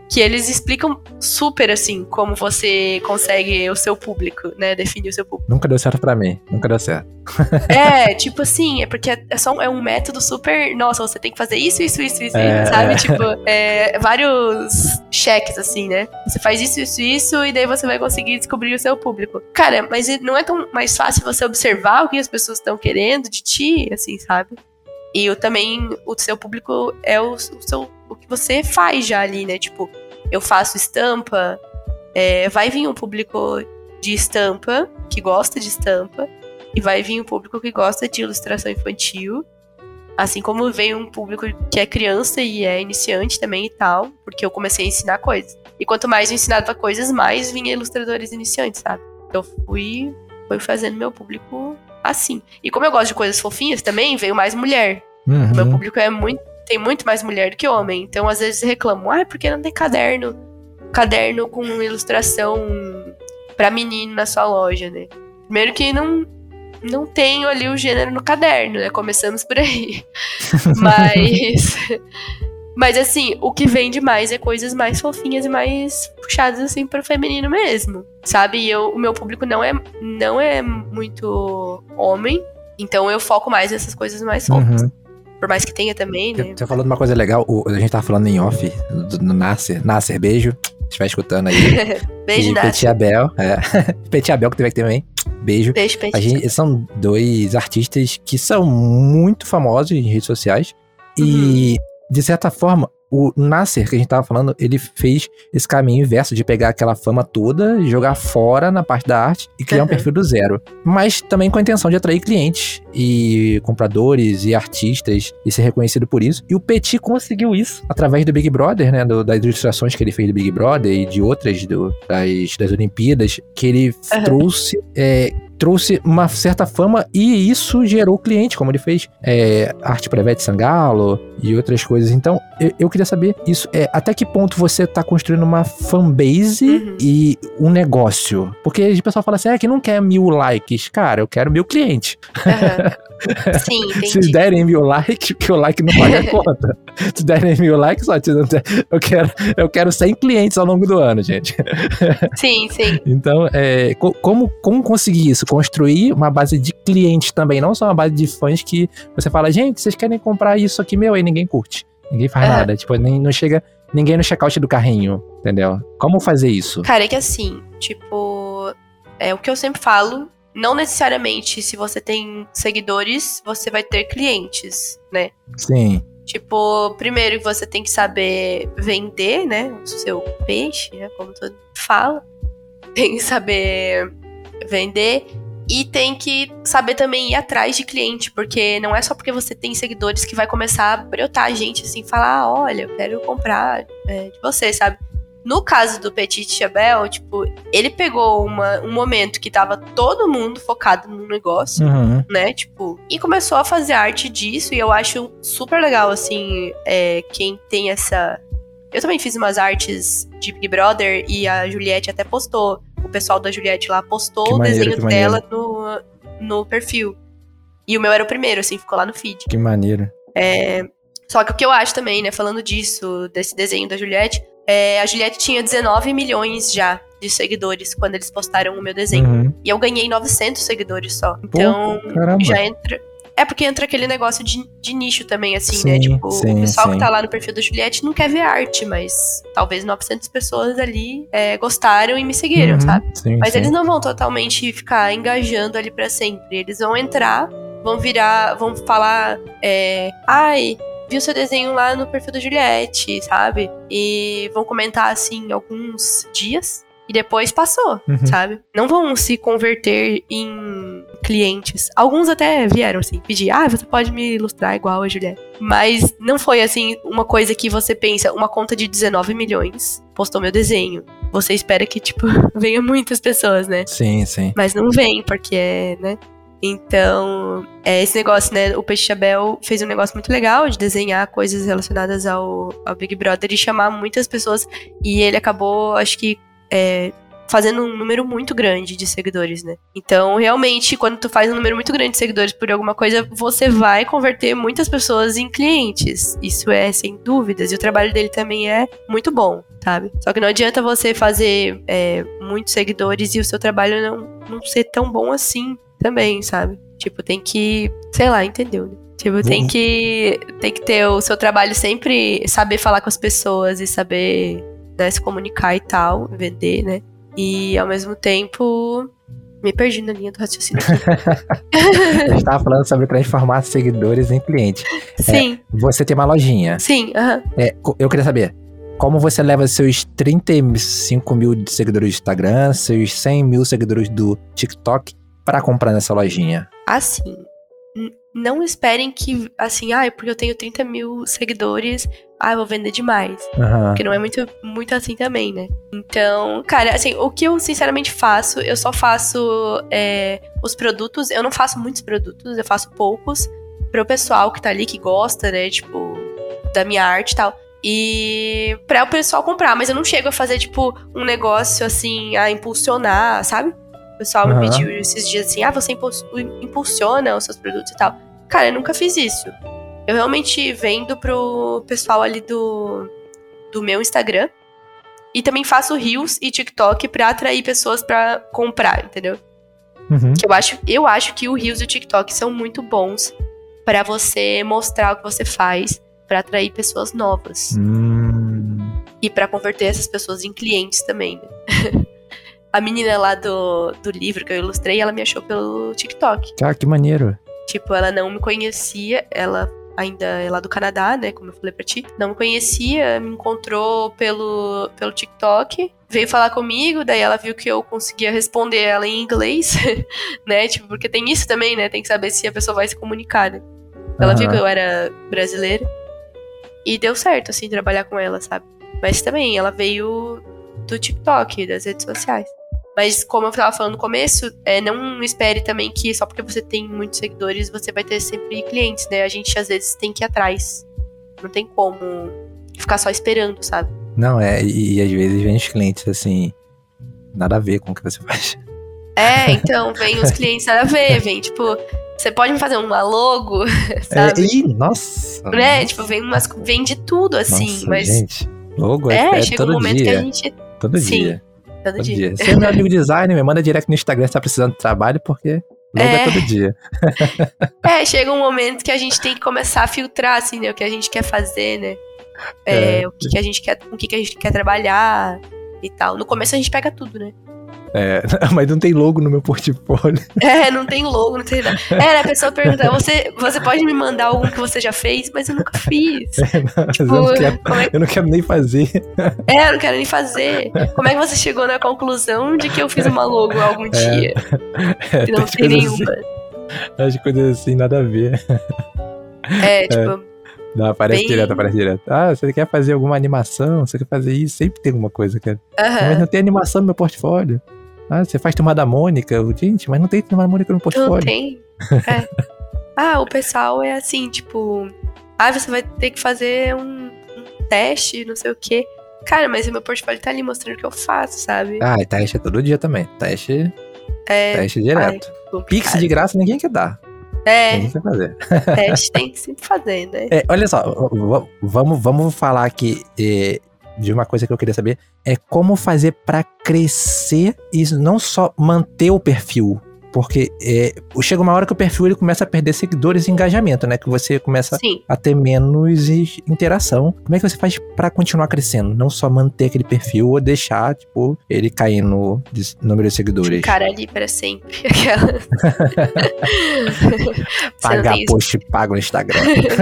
que eles explicam super assim como você consegue o seu público, né? Definir o seu público. Nunca deu certo para mim, nunca deu certo. é, tipo assim, é porque é só é um método super, nossa, você tem que fazer isso, isso, isso, isso, é... sabe? Tipo, é, vários cheques assim, né? Você faz isso, isso, isso e daí você vai conseguir descobrir o seu público. Cara, mas não é tão mais fácil você observar o que as pessoas estão querendo de ti, assim, sabe? E eu também, o seu público é o, o seu o que você faz já ali, né? Tipo, eu faço estampa, é, vai vir um público de estampa, que gosta de estampa, e vai vir um público que gosta de ilustração infantil. Assim como vem um público que é criança e é iniciante também e tal, porque eu comecei a ensinar coisas. E quanto mais eu ensinava coisas, mais vinha ilustradores iniciantes, sabe? Então fui, fui fazendo meu público assim. E como eu gosto de coisas fofinhas também, veio mais mulher. Uhum. Meu público é muito tem muito mais mulher do que homem. Então, às vezes reclamam, ah, porque não tem caderno, caderno com ilustração para menino na sua loja, né? Primeiro que não não tenho ali o gênero no caderno, né? Começamos por aí. <laughs> Mas Mas assim, o que vende mais é coisas mais fofinhas e mais puxadas assim pro feminino mesmo. Sabe? E eu, o meu público não é, não é muito homem. Então eu foco mais nessas coisas mais fofas. Uhum. Por mais que tenha também, né? Você falou de uma coisa legal, o, a gente tava falando em off do, do Nasser. Nasser, beijo. Estiver escutando aí. <laughs> beijo, Nasser. Petit Abel. É. <laughs> Petit Abel que teve aqui também. Beijo. Beijo, Petit. A gente, são dois artistas que são muito famosos em redes sociais. E, uhum. de certa forma, o Nasser, que a gente tava falando, ele fez esse caminho inverso de pegar aquela fama toda e jogar fora na parte da arte e criar um <laughs> perfil do zero. Mas também com a intenção de atrair clientes e compradores e artistas e ser reconhecido por isso. E o Petit conseguiu isso através do Big Brother, né? Do, das ilustrações que ele fez do Big Brother e de outras do, das, das Olimpíadas, que ele uhum. trouxe é, trouxe uma certa fama e isso gerou cliente, como ele fez é, arte para Ivete Sangalo e outras coisas. Então, eu, eu, queria saber isso, é, até que ponto você está construindo uma fanbase uhum. e um negócio? Porque o pessoal fala assim, é que não quer mil likes. Cara, eu quero mil clientes. Uhum. Sim, <laughs> entendi. Se derem mil likes, que o like não paga a <laughs> conta. Se derem mil likes, só eu quero, eu quero 100 clientes ao longo do ano, gente. Sim, sim. <laughs> Então, é, como, como conseguir isso? Construir uma base de clientes também, não só uma base de fãs que você fala, gente, vocês querem comprar isso aqui meu? Aí ninguém curte. Ninguém faz é. nada. Tipo, nem, não chega ninguém no checkout do carrinho, entendeu? Como fazer isso? Cara, é que assim, tipo, é o que eu sempre falo não necessariamente se você tem seguidores, você vai ter clientes, né? Sim. Tipo, primeiro você tem que saber vender, né? O seu peixe, né? Como todo mundo fala. Tem que saber vender e tem que saber também ir atrás de cliente, porque não é só porque você tem seguidores que vai começar a brotar a gente assim, falar, ah, olha, eu quero comprar é, de você, sabe? No caso do Petit Chabel, tipo, ele pegou uma, um momento que tava todo mundo focado no negócio, uhum. né? Tipo, e começou a fazer arte disso, e eu acho super legal, assim, é, quem tem essa. Eu também fiz umas artes de Big Brother e a Juliette até postou. O pessoal da Juliette lá postou o desenho dela no, no perfil. E o meu era o primeiro, assim, ficou lá no feed. Que maneiro. É, só que o que eu acho também, né, falando disso, desse desenho da Juliette, é, a Juliette tinha 19 milhões já de seguidores quando eles postaram o meu desenho. Uhum. E eu ganhei 900 seguidores só. Então, Pô, já entra. É porque entra aquele negócio de, de nicho também, assim, né? sim, né? Tipo, sim, o pessoal sim. que tá lá no perfil da Juliette não quer ver arte, mas talvez 900 pessoas ali é, gostaram e me seguiram, uhum, sabe? Mas eles não vão totalmente ficar engajando ali para sempre. Eles vão entrar, vão virar, vão falar, é, ai, viu seu desenho lá no perfil da Juliette, sabe? E vão comentar assim alguns dias e depois passou, uhum. sabe? Não vão se converter em clientes. Alguns até vieram assim, pedir, ah, você pode me ilustrar igual a Juliette. Mas não foi assim uma coisa que você pensa, uma conta de 19 milhões postou meu desenho. Você espera que, tipo, <laughs> venha muitas pessoas, né? Sim, sim. Mas não vem, porque é, né? Então, é, esse negócio, né? O Peixe Chabel fez um negócio muito legal de desenhar coisas relacionadas ao, ao Big Brother e chamar muitas pessoas. E ele acabou, acho que, é, fazendo um número muito grande de seguidores, né? Então, realmente, quando tu faz um número muito grande de seguidores por alguma coisa, você vai converter muitas pessoas em clientes. Isso é sem dúvidas. E o trabalho dele também é muito bom, sabe? Só que não adianta você fazer é, muitos seguidores e o seu trabalho não, não ser tão bom assim também, sabe? Tipo, tem que, sei lá, entendeu? Né? Tipo, tem que tem que ter o seu trabalho sempre saber falar com as pessoas e saber né, se comunicar e tal, vender, né? E ao mesmo tempo me perdi na linha do raciocínio. <laughs> A gente tava falando sobre transformar seguidores em clientes. Sim. É, você tem uma lojinha. Sim, aham. Uh -huh. é, eu queria saber, como você leva seus 35 mil seguidores do Instagram, seus 100 mil seguidores do TikTok para comprar nessa lojinha? Assim, não esperem que, assim, ah, porque eu tenho 30 mil seguidores, ah, eu vou vender demais. Uhum. Porque não é muito, muito assim também, né? Então, cara, assim, o que eu sinceramente faço, eu só faço é, os produtos, eu não faço muitos produtos, eu faço poucos pro pessoal que tá ali, que gosta, né, tipo, da minha arte e tal. E para o pessoal comprar, mas eu não chego a fazer, tipo, um negócio assim, a impulsionar, sabe? O pessoal uhum. me pediu esses dias assim: ah, você impulsiona os seus produtos e tal. Cara, eu nunca fiz isso. Eu realmente vendo pro pessoal ali do, do meu Instagram. E também faço Reels e TikTok pra atrair pessoas pra comprar, entendeu? Uhum. Que eu acho, eu acho que o Reels e o TikTok são muito bons pra você mostrar o que você faz pra atrair pessoas novas. Hum. E pra converter essas pessoas em clientes também, né? <laughs> A menina lá do, do livro que eu ilustrei, ela me achou pelo TikTok. Ah, que maneiro. Tipo, ela não me conhecia, ela ainda é lá do Canadá, né? Como eu falei pra ti. Não me conhecia, me encontrou pelo, pelo TikTok, veio falar comigo, daí ela viu que eu conseguia responder ela em inglês, <laughs> né? Tipo, porque tem isso também, né? Tem que saber se a pessoa vai se comunicar, né? Ela viu Aham. que eu era brasileira. E deu certo, assim, trabalhar com ela, sabe? Mas também, ela veio do TikTok, das redes sociais. Mas como eu tava falando no começo, é, não espere também que só porque você tem muitos seguidores, você vai ter sempre clientes, né? A gente às vezes tem que ir atrás. Não tem como ficar só esperando, sabe? Não, é, e, e às vezes vem os clientes assim, nada a ver com o que você <laughs> faz. É, então, vem os clientes nada a ver, vem, tipo, você pode me fazer uma logo, <laughs> É, sabe? ih, nossa. né? nossa, Tipo, vem umas. Vem de tudo, assim, nossa, mas. Gente, logo é, é, é chega um todo momento dia. que a gente. Todo Sim, dia. Todo, Todo dia. dia. <laughs> Você é meu amigo designer, me manda direto no Instagram se tá precisando de trabalho, porque logo é, É. todo dia. <laughs> É, chega um momento que a gente tem que começar a filtrar, assim, né? O que a gente quer fazer, né? É, É. O que, que a gente quer, com o que, que a gente quer trabalhar e tal. No começo a gente pega tudo, né? É, <laughs> mas não tem logo no meu portfólio. É, não tem logo, não tem nada. É, a pessoa pergunta, você, você pode me mandar algum que você já fez? Mas eu nunca fiz. <laughs> Mas eu, não quero, é, eu não quero nem fazer. <laughs> é, eu não quero nem fazer. Como é que você chegou na conclusão de que eu fiz uma logo algum dia? É, não tem nenhuma. As coisas assim, nada a ver. É, tipo, Não, aparece Bem- direto, aparece direto. Ah, você quer fazer alguma animação? Você quer fazer isso? Sempre tem alguma coisa, cara. Mas aham. não tem animação no meu portfólio. Ah, você faz turma da Mônica. Gente, mas não tem turma da Mônica no Não portfólio. tem. É. Ah, o pessoal é assim, tipo. Ah, você vai ter que fazer um, um teste, não sei o quê. Cara, mas o meu portfólio tá ali mostrando o que eu faço, sabe? Ah, e teste é todo dia também. Teste, É. teste direto. complicado. Pix de graça ninguém quer dar. É, Ninguém quer fazer. teste tem que sempre fazer, né? É, olha só, vamos, vamos falar é, de uma coisa que eu queria saber. É como fazer pra crescer e não só manter o perfil. Porque é, chega uma hora que o perfil ele começa a perder seguidores e engajamento, né? Que você começa Sim. a ter menos interação. Como é que você faz pra continuar crescendo? Não só manter aquele perfil ou deixar, tipo, ele cair no de- número de seguidores. Cara ali pra sempre. <laughs> <laughs> Pagar post pago no Instagram.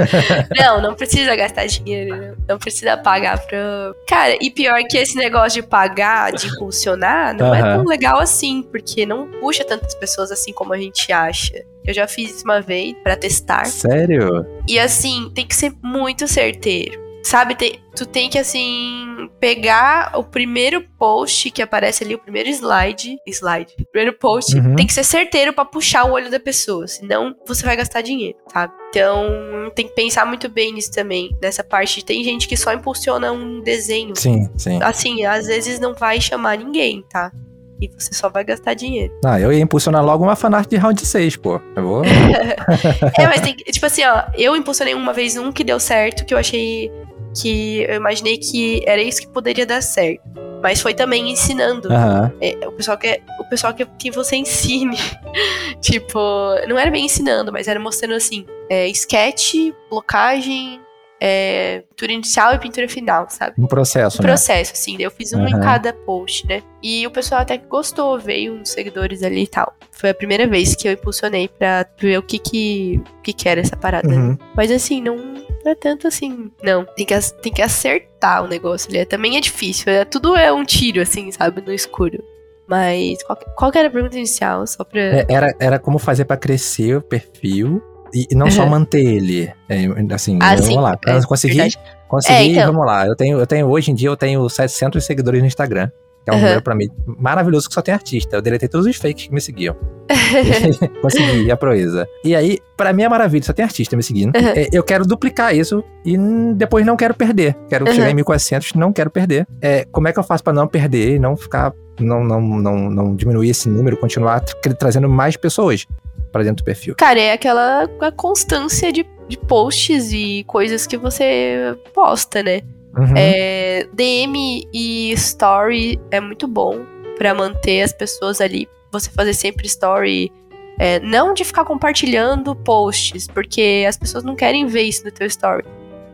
<laughs> Não, não precisa gastar dinheiro, né? não precisa pagar pra. Cara, e pior que esse negócio de pagar, de impulsionar, não é tão legal assim, porque não puxa tantas pessoas assim como a gente acha. Eu já fiz isso uma vez pra testar. Sério? E assim, tem que ser muito certeiro. Sabe, tu tem que, assim, pegar o primeiro post que aparece ali, o primeiro slide. Slide. Primeiro post. Uhum. Tem que ser certeiro pra puxar o olho da pessoa. Senão você vai gastar dinheiro, sabe? Então tem que pensar muito bem nisso também. Nessa parte. Tem gente que só impulsiona um desenho. Sim, sim. Assim, às vezes não vai chamar ninguém, tá? E você só vai gastar dinheiro. Ah, eu ia impulsionar logo uma fanart de round 6, pô. Eu vou. <laughs> É, mas tem que. Tipo assim, ó, eu impulsionei uma vez um que deu certo, que eu achei. Que eu imaginei que era isso que poderia dar certo. Mas foi também ensinando. Aham. É, o pessoal que o pessoal que, que você ensine. <laughs> tipo, não era bem ensinando, mas era mostrando assim: é, sketch, blocagem, é, pintura inicial e pintura final, sabe? Um processo, Um né? processo, assim. Eu fiz um em Aham. cada post, né? E o pessoal até que gostou, veio uns seguidores ali e tal. Foi a primeira vez que eu impulsionei pra ver o que que, o que, que era essa parada. Uhum. Mas assim, não, não é tanto assim. Não, tem que, tem que acertar o negócio ali. Também é difícil. É, tudo é um tiro, assim, sabe? No escuro. Mas qual, que- qual era a pergunta inicial? Só pra. É, era, era como fazer pra crescer o perfil e, e não só Uhum. manter ele. É, assim, Ah, vamos sim, lá. é, consegui, verdade. consegui É, então. vamos lá. Eu tenho, eu tenho, hoje em dia, eu tenho 700 seguidores no Instagram. Que é um Uhum. número pra mim maravilhoso que só tem artista. Eu deletei todos os fakes que me seguiam. <laughs> <laughs> Consegui a proeza. E aí, pra mim é maravilha, só tem artista me seguindo. Uhum. Eu quero duplicar isso e depois não quero perder. Quero Uhum. chegar em 1400, não quero perder. É, como é que eu faço pra não perder e não ficar. Não, não, não, não diminuir esse número, continuar tra- trazendo mais pessoas pra dentro do perfil? Cara, é aquela a constância de de posts e coisas que você posta, né? Uhum. É, DM e story é muito bom pra manter as pessoas ali. Você fazer sempre story. é, não de ficar compartilhando posts, porque as pessoas não querem ver isso no teu story.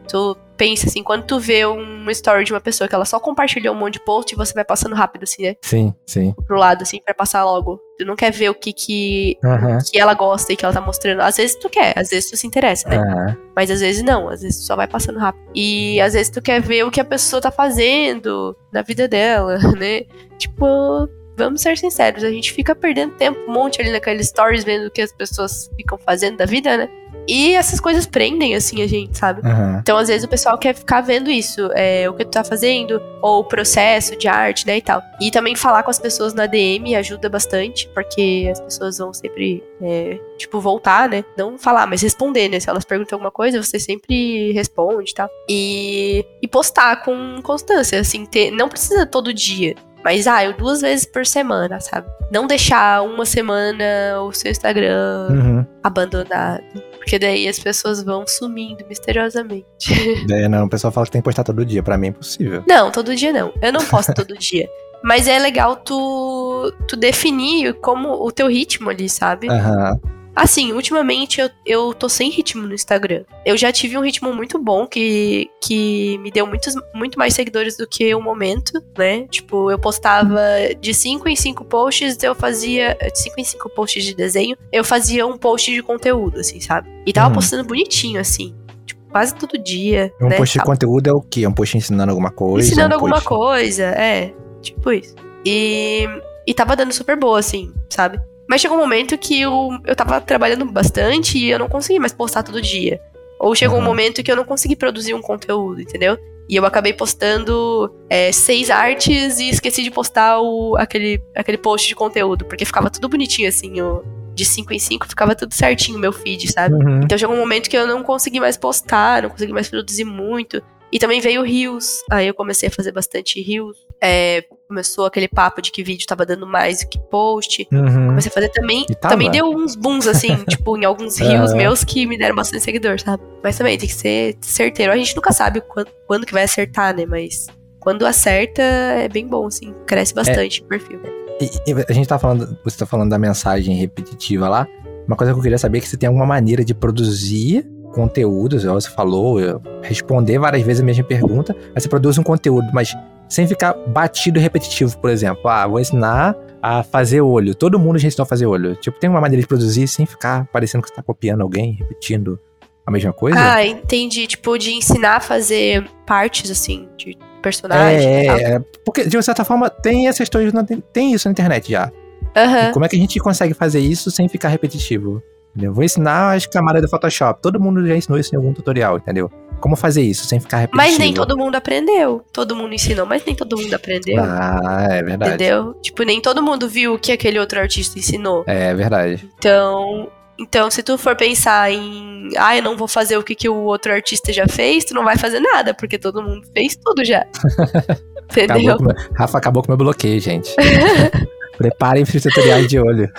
Tu pensa assim, quando tu vê um story de uma pessoa que ela só compartilhou um monte de post, você vai passando rápido assim, né? Sim, sim. Pro lado, assim, pra passar logo. Tu não quer ver o que que, Aham. que ela gosta e que ela tá mostrando. Às vezes tu quer, às vezes tu se interessa, né? Aham. Mas às vezes não, às vezes tu só vai passando rápido. E às vezes tu quer ver o que a pessoa tá fazendo na vida dela, <laughs> né? Tipo, vamos ser sinceros, a gente fica perdendo tempo um monte ali naqueles stories vendo o que as pessoas ficam fazendo da vida, né? E essas coisas prendem, assim, a gente, sabe? Aham. Então, às vezes, o pessoal quer ficar vendo isso, é, o que tu tá fazendo, ou o processo de arte, né, e tal. E também falar com as pessoas na DM ajuda bastante, porque as pessoas vão sempre, é, tipo, voltar, né? Não falar, mas responder, né? Se elas perguntam alguma coisa, você sempre responde e tal. E, e postar com constância, assim, ter, não precisa todo dia. Mas, ah, eu duas vezes por semana, sabe? Não deixar uma semana o seu Instagram Uhum. abandonado. Porque daí as pessoas vão sumindo misteriosamente. <laughs> É, não, o pessoal fala que tem que postar todo dia. Pra mim é impossível. Não, todo dia não. Eu não posto todo dia. <laughs> Mas é legal tu, tu definir como o teu ritmo ali, sabe? Aham. Assim, ultimamente eu, eu tô sem ritmo no Instagram. Eu já tive um ritmo muito bom que, que me deu muitos, muito mais seguidores do que o momento, né? Tipo, eu postava de 5 em 5 posts, eu fazia. De 5 em 5 posts de desenho, eu fazia um post de conteúdo, assim, sabe? E tava Uhum. postando bonitinho, assim. Tipo, quase todo dia. Um né, post de conteúdo é o quê? Um post ensinando alguma coisa? ensinando um alguma post- coisa, é, tipo isso. E, e tava dando super boa, assim, sabe? Mas chegou um momento que eu, eu tava trabalhando bastante e eu não consegui mais postar todo dia. Ou chegou um Uhum. momento que eu não consegui produzir um conteúdo, entendeu? E eu acabei postando é, seis artes e esqueci de postar o, aquele, aquele post de conteúdo, porque ficava tudo bonitinho, assim, o, de 5 em 5 ficava tudo certinho o meu feed, sabe? Uhum. Então chegou um momento que eu não consegui mais postar, não consegui mais produzir muito. E também veio o Rios. Aí eu comecei a fazer bastante Rios. É, começou aquele papo de que vídeo tava dando mais do que post. Uhum. Comecei a fazer também. Também deu uns booms, assim, <laughs> tipo, em alguns rios É. meus que me deram bastante seguidor, sabe? Mas também tem que ser certeiro. A gente nunca sabe quando, quando que vai acertar, né? Mas quando acerta, é bem bom, assim. Cresce bastante o perfil. E, e a gente tá falando, você tá falando da mensagem repetitiva lá. Uma coisa que eu queria saber é que você tem alguma maneira de produzir conteúdos, você falou, eu- responder várias vezes a mesma pergunta, aí você produz um conteúdo, mas sem ficar batido e repetitivo, por exemplo. Ah, vou ensinar a fazer olho. Todo mundo já ensinou a fazer olho. Tipo, tem uma maneira de produzir sem ficar parecendo que você tá copiando alguém, repetindo a mesma coisa? Ah, entendi. Tipo, de ensinar a fazer partes, assim, de personagem é, tal. é, porque de uma certa forma tem essas coisas, tem isso na internet já. Aham. Como é que a gente consegue fazer isso sem ficar repetitivo? Entendeu? Vou ensinar as camadas do Photoshop. Todo mundo já ensinou isso em algum tutorial, entendeu? Como fazer isso sem ficar repetitivo? Mas nem todo mundo aprendeu. Todo mundo ensinou, mas nem todo mundo aprendeu. Ah, é verdade. entendeu? Tipo, nem todo mundo viu o que aquele outro artista ensinou. É verdade. Então, então se tu for pensar em, ah, eu não vou fazer o que, que o outro artista já fez, tu não vai fazer nada, porque todo mundo fez tudo já. <laughs> Entendeu? Acabou meu... Rafa acabou com meu bloqueio, gente. <laughs> Preparem os tutoriais de olho.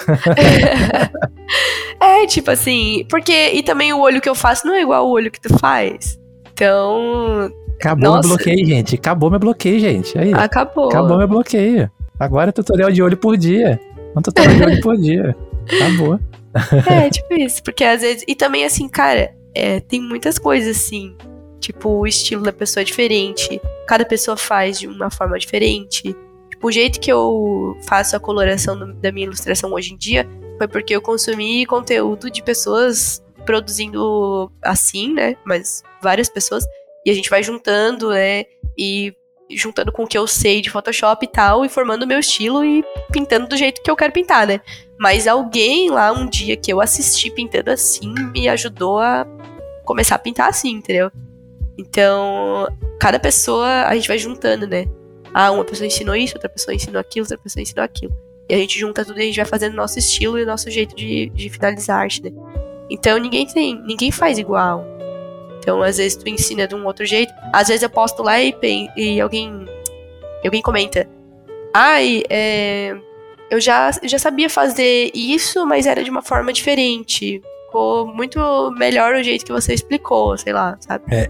<laughs> é, tipo assim, porque e também o olho que eu faço não é igual o olho que tu faz. Então, Acabou Nossa. meu bloqueio, gente. Acabou meu bloqueio, gente. Aí. acabou. Acabou meu bloqueio. Agora é tutorial de olho por dia. Um tutorial de olho por dia. Acabou. É, tipo isso. Porque às vezes. E também, assim, cara, é, tem muitas coisas assim. Tipo, o estilo da pessoa é diferente. Cada pessoa faz de uma forma diferente. Tipo, o jeito que eu faço a coloração do- da minha ilustração hoje em dia foi porque eu consumi conteúdo de pessoas produzindo assim, né? Mas várias pessoas. E a gente vai juntando, né? E juntando com o que eu sei de Photoshop e tal, e formando o meu estilo e pintando do jeito que eu quero pintar, né? Mas alguém lá um dia que eu assisti pintando assim me ajudou a começar a pintar assim, entendeu? Então, cada pessoa a gente vai juntando, né? Ah, uma pessoa ensinou isso, outra pessoa ensinou aquilo, outra pessoa ensinou aquilo. E a gente junta tudo e a gente vai fazendo nosso estilo e nosso jeito de, de finalizar a arte, né? Então ninguém tem, ninguém faz igual. Então, às vezes tu ensina de um outro jeito. Às vezes eu posto lá e, e alguém alguém comenta: "Ai, é, eu já, já sabia fazer isso, mas era de uma forma diferente. ficou muito melhor o jeito que você explicou, sei lá, sabe? É,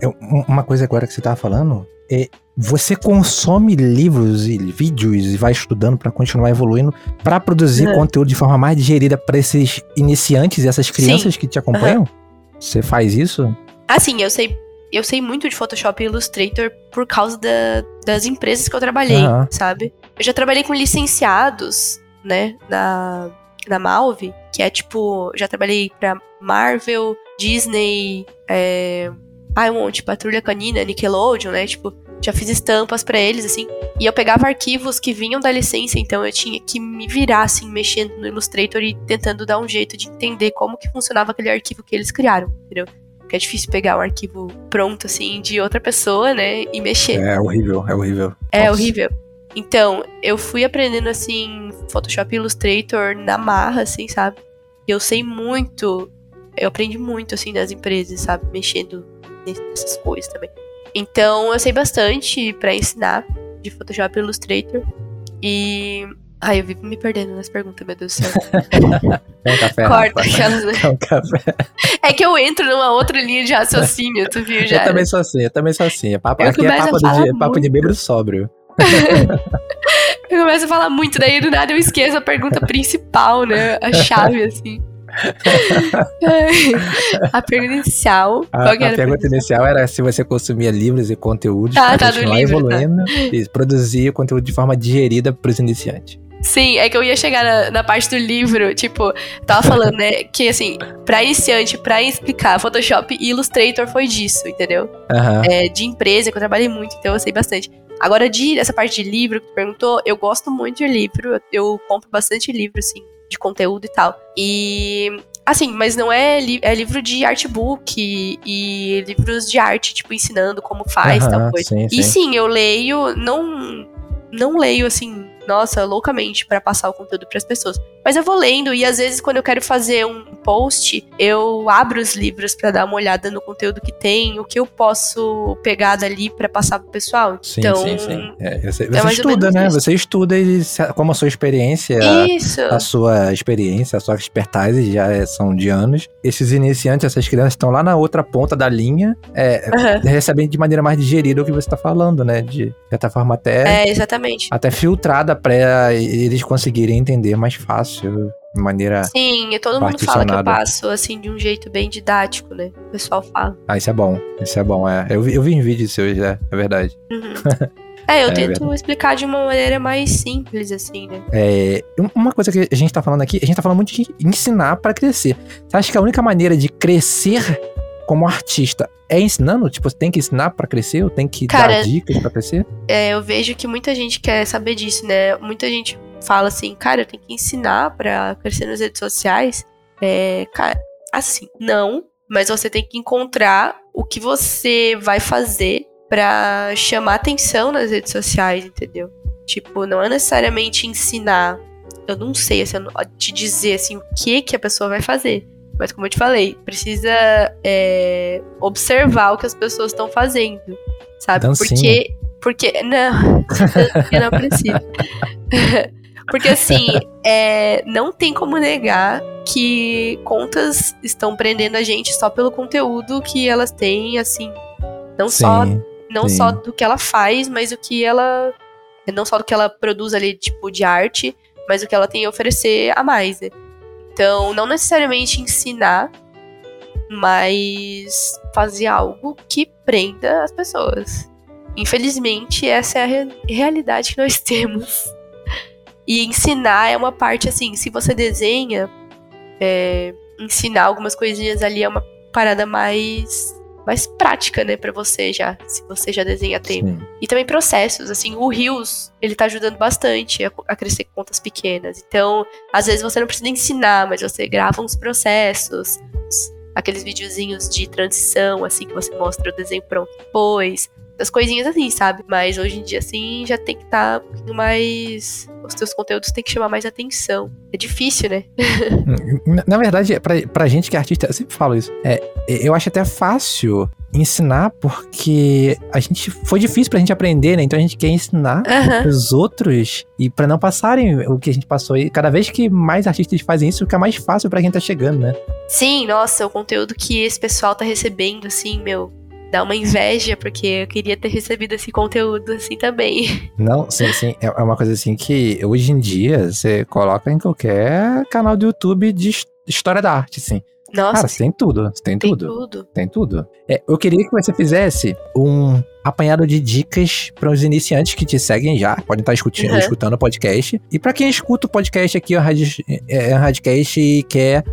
uma coisa agora que você tava falando é você consome livros e vídeos e vai estudando para continuar evoluindo para produzir uhum. conteúdo de forma mais digerida para esses iniciantes e essas crianças Sim. que te acompanham? Uhum. Você faz isso? Assim, eu sei, eu sei muito de Photoshop e Illustrator por causa da, das empresas que eu trabalhei, uhum. sabe? Eu já trabalhei com licenciados, né, na, na Malve, que é tipo, já trabalhei pra Marvel, Disney, é, ah, um monte, Patrulha Canina, Nickelodeon, né? Tipo, já fiz estampas para eles, assim. E eu pegava arquivos que vinham da licença, então eu tinha que me virar, assim, mexendo no Illustrator e tentando dar um jeito de entender como que funcionava aquele arquivo que eles criaram, entendeu? Porque é difícil pegar um arquivo pronto, assim, de outra pessoa, né? E mexer. É horrível, é horrível. É Nossa. horrível. Então, eu fui aprendendo, assim, Photoshop e Illustrator na marra, assim, sabe? Eu sei muito, eu aprendi muito, assim, das empresas, sabe? Mexendo nessas coisas também. Então, eu sei bastante para ensinar de Photoshop e Illustrator. E. Ai, eu vivo me perdendo nas perguntas, meu Deus do céu. <laughs> É um café. Corta aquelas. <laughs> É um café. É que eu entro numa outra linha de raciocínio, tu viu já? Eu também sou assim, eu também sou assim. É papo, aqui é papo de, papo de bêbado sóbrio. <laughs> eu começo a falar muito, daí do nada eu esqueço a pergunta principal, né? A chave, assim. A pergunta inicial. A, a pergunta inicial era se você consumia livros e conteúdos ah, para tá continuar livro, tá. evoluindo tá. e produzir conteúdo de forma digerida para os iniciantes. Sim, é que eu ia chegar na, na, parte do livro, tipo, tava falando, né, <laughs> que assim, pra iniciante, pra explicar, Photoshop e Illustrator foi disso, entendeu? Uhum. É, de empresa, que eu trabalhei muito, então eu sei bastante. Agora, de essa parte de livro que tu perguntou, eu gosto muito de livro, eu, eu compro bastante livro, assim, de conteúdo e tal. E Assim, mas não é, li é livro de artbook e, e livros de arte, tipo, ensinando como faz uhum, tal coisa. Sim, e sim. sim, eu leio, não, não leio assim nossa, loucamente para passar o conteúdo para as pessoas. Mas eu vou lendo e às vezes quando eu quero fazer um post, eu abro os livros para dar uma olhada no conteúdo que tem, o que eu posso pegar dali para passar pro pessoal. Sim, então, sim, sim. É, você, você é estuda, né? Isso. Você estuda e como a sua experiência. A, a sua experiência, a sua expertise já é, são de anos. Esses iniciantes, essas crianças estão lá na outra ponta da linha, é, uhum. recebem de maneira mais digerida o que você está falando, né? De certa forma até. É, exatamente. Até filtrada para eles conseguirem entender mais fácil de maneira. Sim, e todo mundo fala que eu passo assim de um jeito bem didático, né? O pessoal fala. Ah, isso é bom. Isso é bom, é. Eu, eu vi em vídeo seu, é, é verdade. Uhum. <laughs> É, eu é, tento explicar de uma maneira mais simples, assim, né? É, uma coisa que a gente tá falando aqui, a gente tá falando muito de ensinar para crescer. Você acha que a única maneira de crescer como artista é ensinando? Tipo, você tem que ensinar para crescer? Ou tem que Cara, dar dicas para crescer? É, eu vejo que muita gente quer saber disso, né? Muita gente fala assim, cara, eu tenho que ensinar para crescer nas redes sociais. É, cara, assim, não, mas você tem que encontrar o que você vai fazer para chamar atenção nas redes sociais, entendeu? Tipo, não é necessariamente ensinar. Eu não sei assim, te dizer assim o que que a pessoa vai fazer. Mas como eu te falei, precisa é, observar o que as pessoas estão fazendo, sabe? Dancinha. Porque, porque não, <laughs> não. <laughs> porque assim, é, não tem como negar que contas estão prendendo a gente só pelo conteúdo que elas têm, assim, não sim, só não sim. só do que ela faz, mas o que ela não só do que ela produz ali tipo de arte, mas o que ela tem a oferecer a mais, né? Então, não necessariamente ensinar, mas fazer algo que prenda as pessoas. Infelizmente, essa é a re realidade que nós <laughs> temos. E ensinar é uma parte assim, se você desenha, é, ensinar algumas coisinhas ali é uma parada mais mais prática, né, para você já, se você já desenha tempo. Sim. E também processos, assim, o Rios, ele tá ajudando bastante a, a, crescer contas pequenas. Então, às vezes você não precisa ensinar, mas você grava uns processos, aqueles videozinhos de transição, assim, que você mostra o desenho pronto depois. Das coisinhas assim, sabe? Mas hoje em dia, assim, já tem que estar tá um pouquinho mais. Os teus conteúdos têm que chamar mais atenção. É difícil, né? <laughs> Na verdade, pra, pra gente que é artista, eu sempre falo isso. É, eu acho até fácil ensinar porque a gente foi difícil pra gente aprender, né? Então a gente quer ensinar uhum. os outros e para não passarem o que a gente passou. E cada vez que mais artistas fazem isso, fica mais fácil para quem tá chegando, né? Sim, nossa, o conteúdo que esse pessoal tá recebendo, assim, meu, dá uma inveja, porque eu queria ter recebido esse conteúdo assim também. Não, sim, sim. É, é uma coisa assim que hoje em dia você coloca em qualquer canal do YouTube de história da arte, assim. Nossa. Cara, tem tudo. Tem, tem tudo. tudo. Tem tudo. É, eu queria que você fizesse um apanhado de dicas para os iniciantes que te seguem já, podem estar escutando, uhum. escutando o podcast. E para quem escuta o podcast aqui, o é, Radcast, e quer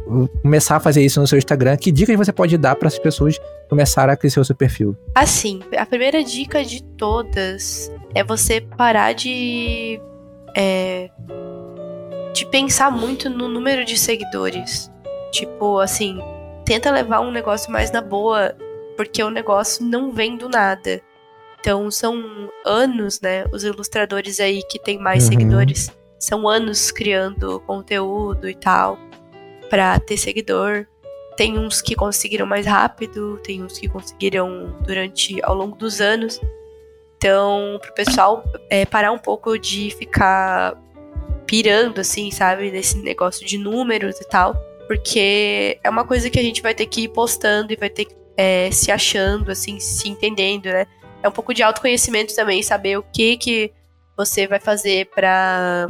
começar a fazer isso no seu Instagram, que dicas você pode dar para as pessoas começarem a crescer o seu perfil? Assim, a primeira dica de todas é você parar de. É, de pensar muito no número de seguidores. Tipo, assim, tenta levar um negócio mais na boa, porque o negócio não vem do nada. Então, são anos, né? Os ilustradores aí que tem mais uhum. seguidores são anos criando conteúdo e tal para ter seguidor. Tem uns que conseguiram mais rápido, tem uns que conseguiram durante ao longo dos anos. Então, pro pessoal é, parar um pouco de ficar pirando, assim, sabe, nesse negócio de números e tal. Porque é uma coisa que a gente vai ter que ir postando e vai ter que é, se achando, assim, se entendendo, né? É um pouco de autoconhecimento também, saber o que que você vai fazer para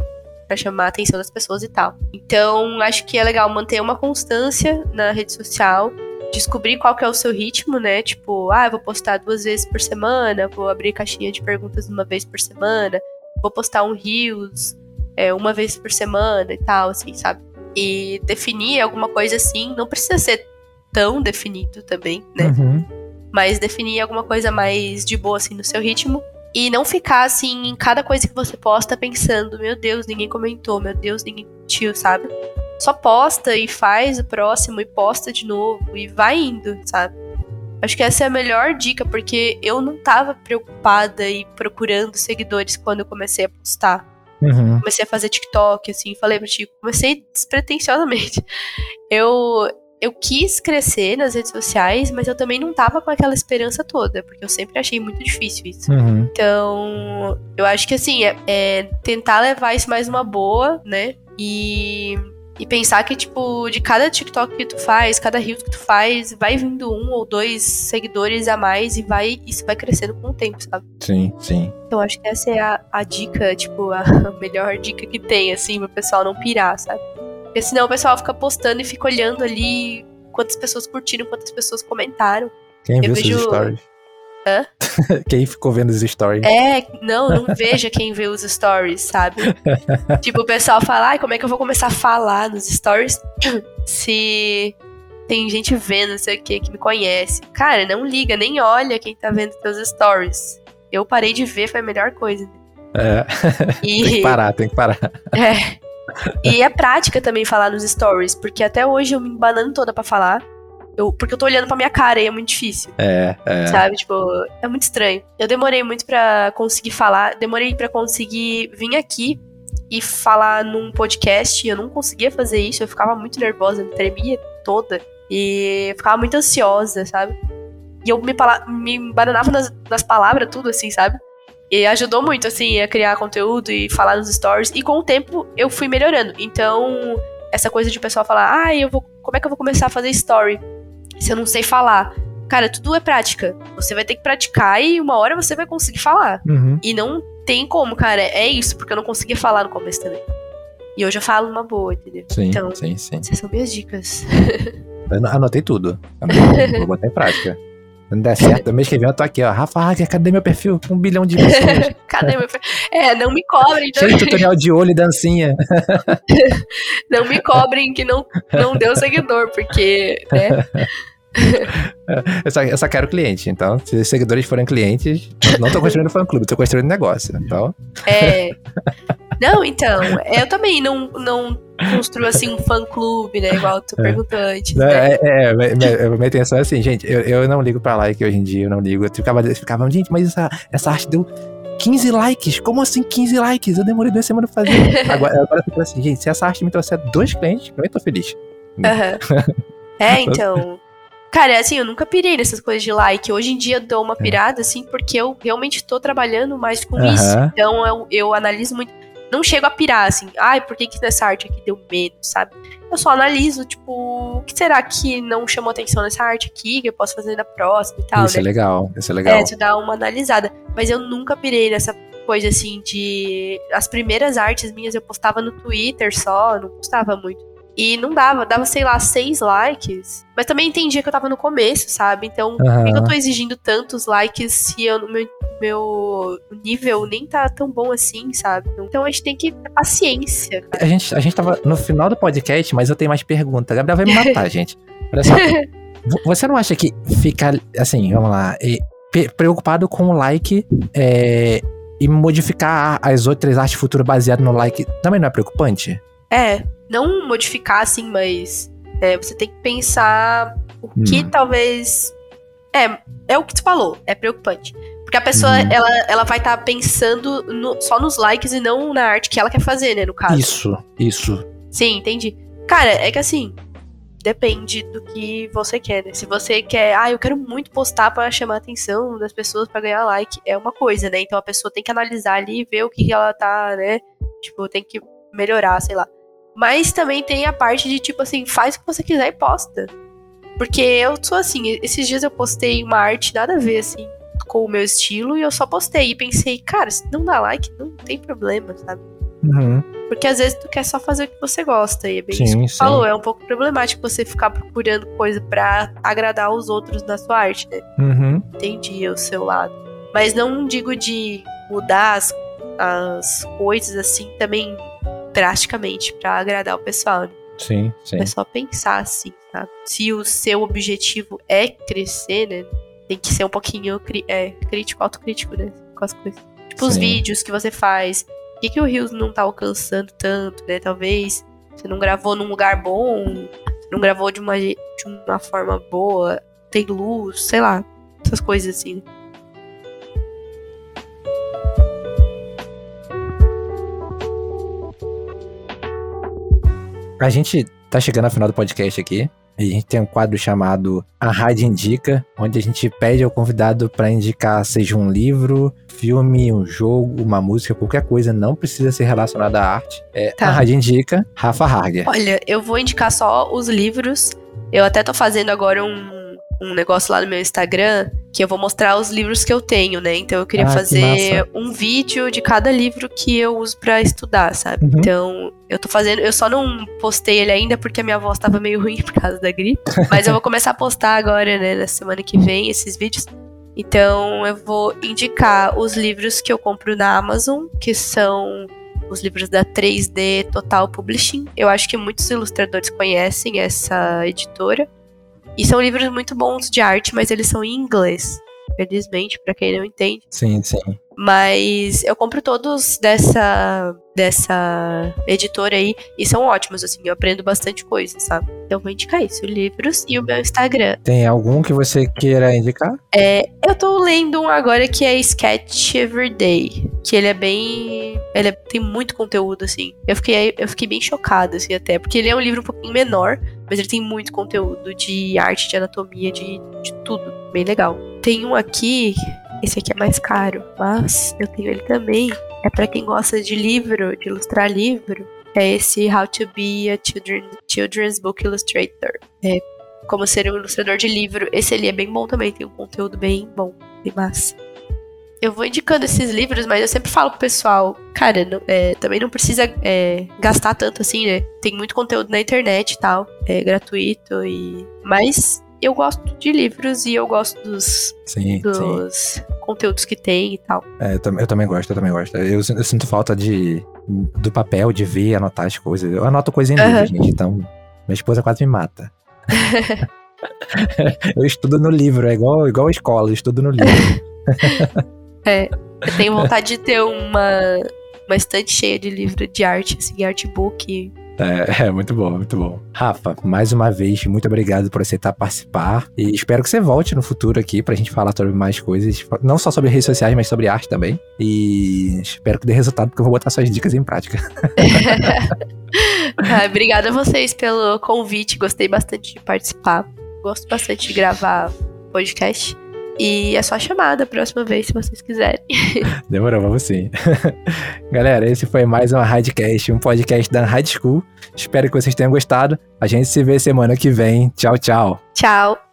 para chamar a atenção das pessoas e tal. Então, acho que é legal manter uma constância na rede social, descobrir qual que é o seu ritmo, né? Tipo, ah, eu vou postar duas vezes por semana, vou abrir caixinha de perguntas uma vez por semana, vou postar um Reels é, uma vez por semana e tal, assim, sabe? e definir alguma coisa assim, não precisa ser tão definido também, né? Uhum. Mas definir alguma coisa mais de boa, assim, no seu ritmo. E não ficar, assim, em cada coisa que você posta pensando, meu Deus, ninguém comentou, meu Deus, ninguém curtiu, sabe? Só posta e faz o próximo e posta de novo e vai indo, sabe? Acho que essa é a melhor dica, porque eu não tava preocupada e procurando seguidores quando eu comecei a postar. Uhum. Comecei a fazer TikTok, assim, falei pra ti, comecei despretensiosamente. Eu, eu quis crescer nas redes sociais, mas eu também não tava com aquela esperança toda, porque eu sempre achei muito difícil isso. Uhum. Então, eu acho que assim, é, é tentar levar isso mais uma boa, né? E e pensar que, tipo, de cada TikTok que tu faz, cada Reels que tu faz, vai vindo um ou dois seguidores a mais e vai isso vai crescendo com o tempo, sabe? Sim, sim. Então acho que essa é a, a dica, tipo, a <laughs> melhor dica que tem, assim, pro pessoal não pirar, sabe? Porque senão o pessoal fica postando e fica olhando ali quantas pessoas curtiram, quantas pessoas comentaram. Quem Eu viu vejo... stories? Hã? <laughs> quem ficou vendo os stories. É, não, não veja quem vê os stories, sabe? <laughs> tipo, o pessoal fala, ai, como é que eu vou começar a falar nos stories <clears throat> se tem gente vendo, não sei o que, que me conhece. Cara, não liga, nem olha quem tá vendo teus stories. Eu parei de ver, foi a melhor coisa. É. E... <laughs> tem que parar, tem que parar. É. E é prática também falar nos stories, porque até hoje eu me embanando toda para falar. Eu, porque eu tô olhando pra minha cara e é muito difícil. É, é. Sabe? Tipo, é muito estranho. Eu demorei muito para conseguir falar, demorei para conseguir vir aqui e falar num podcast. Eu não conseguia fazer isso, eu ficava muito nervosa, me tremia toda. E ficava muito ansiosa, sabe? E eu me, me embananava nas, nas palavras, tudo assim, sabe? E ajudou muito, assim, a criar conteúdo e falar nos stories. E com o tempo eu fui melhorando. Então, essa coisa de o pessoal falar, ah, eu vou. Como é que eu vou começar a fazer story? se eu não sei falar. Cara, tudo é prática. Você vai ter que praticar e uma hora você vai conseguir falar. Uhum. E não tem como, cara. É isso, porque eu não conseguia falar no começo também. E hoje eu falo uma boa, entendeu? Sim, então, sim, sim. Essas são minhas dicas. <laughs> anotei tudo. Anotei, vou botar em prática. Não der certo, mês que vem eu tô aqui, ó. Rafa Hager, cadê meu perfil? Um bilhão de pessoas. <laughs> cadê meu perfil? É, não me cobrem. Cheio de tutorial de olho e dancinha. <laughs> não me cobrem que não, não deu seguidor, porque, né? <laughs> eu, só, eu só quero cliente, então, se os seguidores forem clientes, não tô construindo fã-clube, tô construindo negócio, então... É... Não, então, eu também não, não construo assim um fã clube, né? Igual tu É. perguntou antes. Não, Né? É, é, minha, minha- minha intenção é assim, gente, eu, eu não ligo pra like hoje em dia, eu não ligo. Eu ficava, eu ficava gente, mas essa, essa arte deu 15 likes. Como assim 15 likes? Eu demorei duas semanas pra fazer. <laughs> Agora, agora eu fico assim, gente, se essa arte me trouxer dois clientes, eu tô feliz. Aham. É, <laughs> então. Cara, assim, eu nunca pirei nessas coisas de like. Hoje em dia eu dou uma pirada, assim, porque eu realmente tô trabalhando mais com Aham. isso. Então eu, eu analiso muito. Não chego a pirar, assim, ai, por que, que nessa arte aqui deu menos, sabe? Eu só analiso, tipo, o que será que não chamou atenção nessa arte aqui, que eu posso fazer na próxima e tal, isso né? é legal, isso é legal. É, tu dá uma analisada. Mas eu nunca pirei nessa coisa assim de. As primeiras artes minhas eu postava no Twitter só, não postava muito. E não dava, dava, sei lá, seis likes. Mas também entendia que eu tava no começo, sabe? Então, por que que eu tô exigindo tantos likes se eu, meu, meu nível nem tá tão bom assim, sabe? Então a gente tem que ter paciência. cara. A gente, a gente tava no final do podcast, mas eu tenho mais perguntas. A Gabriel vai me matar, <laughs> gente. Olha só. Vo- Você não acha que ficar, assim, vamos lá, preocupado com o like é, e modificar as outras artes futuras baseado no like também não é preocupante? É, não modificar assim, mas é, você tem que pensar o que Hum. talvez. É, é o que tu falou, é preocupante. Porque a pessoa, Uhum. ela, ela vai estar pensando no- só nos likes e não na arte que ela quer fazer, né, no caso. Isso, isso. Sim, entendi. Cara, é que assim, depende do que você quer, né? Se você quer, ah, eu quero muito postar pra chamar a atenção das pessoas pra ganhar like, é uma coisa, né? Então a pessoa tem que analisar ali e ver o que que ela tá, né? Tipo, tem que melhorar, sei lá. Mas também tem a parte de tipo assim, faz o que você quiser e posta. Porque eu sou assim, esses dias eu postei uma arte nada a ver, assim, com o meu estilo, e eu só postei e pensei, cara, se não dá like, não tem problema, sabe? Uhum. Porque às vezes tu quer só fazer o que você gosta. E é bem Sim, isso que sim. falou. É um pouco problemático você ficar procurando coisa pra agradar os outros na sua arte, né? Uhum. Entendi o seu lado. Mas não digo de mudar as, as coisas assim também drasticamente pra agradar o pessoal. Né? Sim, sim. É só pensar assim, sabe? Se o seu objetivo é crescer, né? Tem que ser um pouquinho é, crítico, autocrítico, né? Com as coisas. Tipo, os Sim. vídeos que você faz. Por que, que o Rios não tá alcançando tanto, né? Talvez você não gravou num lugar bom, não gravou de uma, de uma forma boa, tem luz, sei lá. Essas coisas assim. A gente tá chegando ao final do podcast aqui. E a gente tem um quadro chamado A Rádio Indica, onde a gente pede ao convidado para indicar seja um livro, filme, um jogo, uma música, qualquer coisa, não precisa ser relacionada à arte. É Tá. A Rádio Indica, Rafa Harger. Olha, eu vou indicar só os livros. Eu até tô fazendo agora um, um negócio lá no meu Instagram que eu vou mostrar os livros que eu tenho, né? Então eu queria Ah, que fazer massa. um vídeo de cada livro que eu uso pra estudar, sabe? Uhum. Então eu tô fazendo. Eu só não postei ele ainda porque a minha voz tava meio <laughs> ruim por causa da gripe. Mas eu vou começar a postar agora, né? Na semana que vem, esses vídeos. Então eu vou indicar os livros que eu compro na Amazon, que são os livros da 3D Total Publishing. Eu acho que muitos ilustradores conhecem essa editora. E são livros muito bons de arte, mas eles são em inglês. Felizmente, pra quem não entende. Sim, sim. Mas eu compro todos dessa dessa editora aí e são ótimos, assim, eu aprendo bastante coisa, sabe? Então eu vou indicar isso, livros e o meu Instagram. Tem algum que você queira indicar? É, eu tô lendo um agora que é Sketch Everyday, que ele é bem, ele é- tem muito conteúdo assim. Eu fiquei eu fiquei bem chocada assim até, porque ele é um livro um pouquinho menor, mas ele tem muito conteúdo de arte, de anatomia, de, de tudo, bem legal. Tem um aqui, esse aqui é mais caro, mas eu tenho ele também. É pra quem gosta de livro, de ilustrar livro. É esse How to Be a Children, Children's Book Illustrator. É como ser um ilustrador de livro. Esse ali é bem bom também, tem um conteúdo bem bom, bem massa. Eu vou indicando esses livros, mas eu sempre falo pro pessoal, cara, não- é, também não precisa é, gastar tanto assim, né? Tem muito conteúdo na internet e tal, é gratuito e. Mas eu gosto de livros e eu gosto dos, Sim, sim. dos conteúdos que tem e tal. É, eu, tam- eu também gosto, eu também gosto. Eu, eu sinto falta de do papel, de ver, anotar as coisas. Eu anoto coisa em livro, Aham. gente, então minha esposa quase me mata. <laughs> <laughs> eu estudo no livro, é igual, igual a escola, eu estudo no livro. <laughs> É, eu tenho vontade de ter uma, uma estante cheia de livro de arte, assim, artbook É, <laughs> é, muito bom, muito bom. Rafa, mais uma vez, muito obrigado por aceitar participar. E espero que você volte no futuro aqui pra gente falar sobre mais coisas. Não só sobre redes sociais, mas sobre arte também. E espero que dê resultado, porque eu vou botar suas dicas em prática. <laughs> <laughs> ah, obrigada a vocês pelo convite. Gostei bastante de participar. Gosto bastante de gravar podcast. E é só chamada a próxima vez, se vocês quiserem. <laughs> Demorou, vamos sim. <laughs> Galera, esse foi mais um Radcast, um podcast da High School. Espero que vocês tenham gostado. A gente se vê semana que vem. Tchau, tchau. Tchau.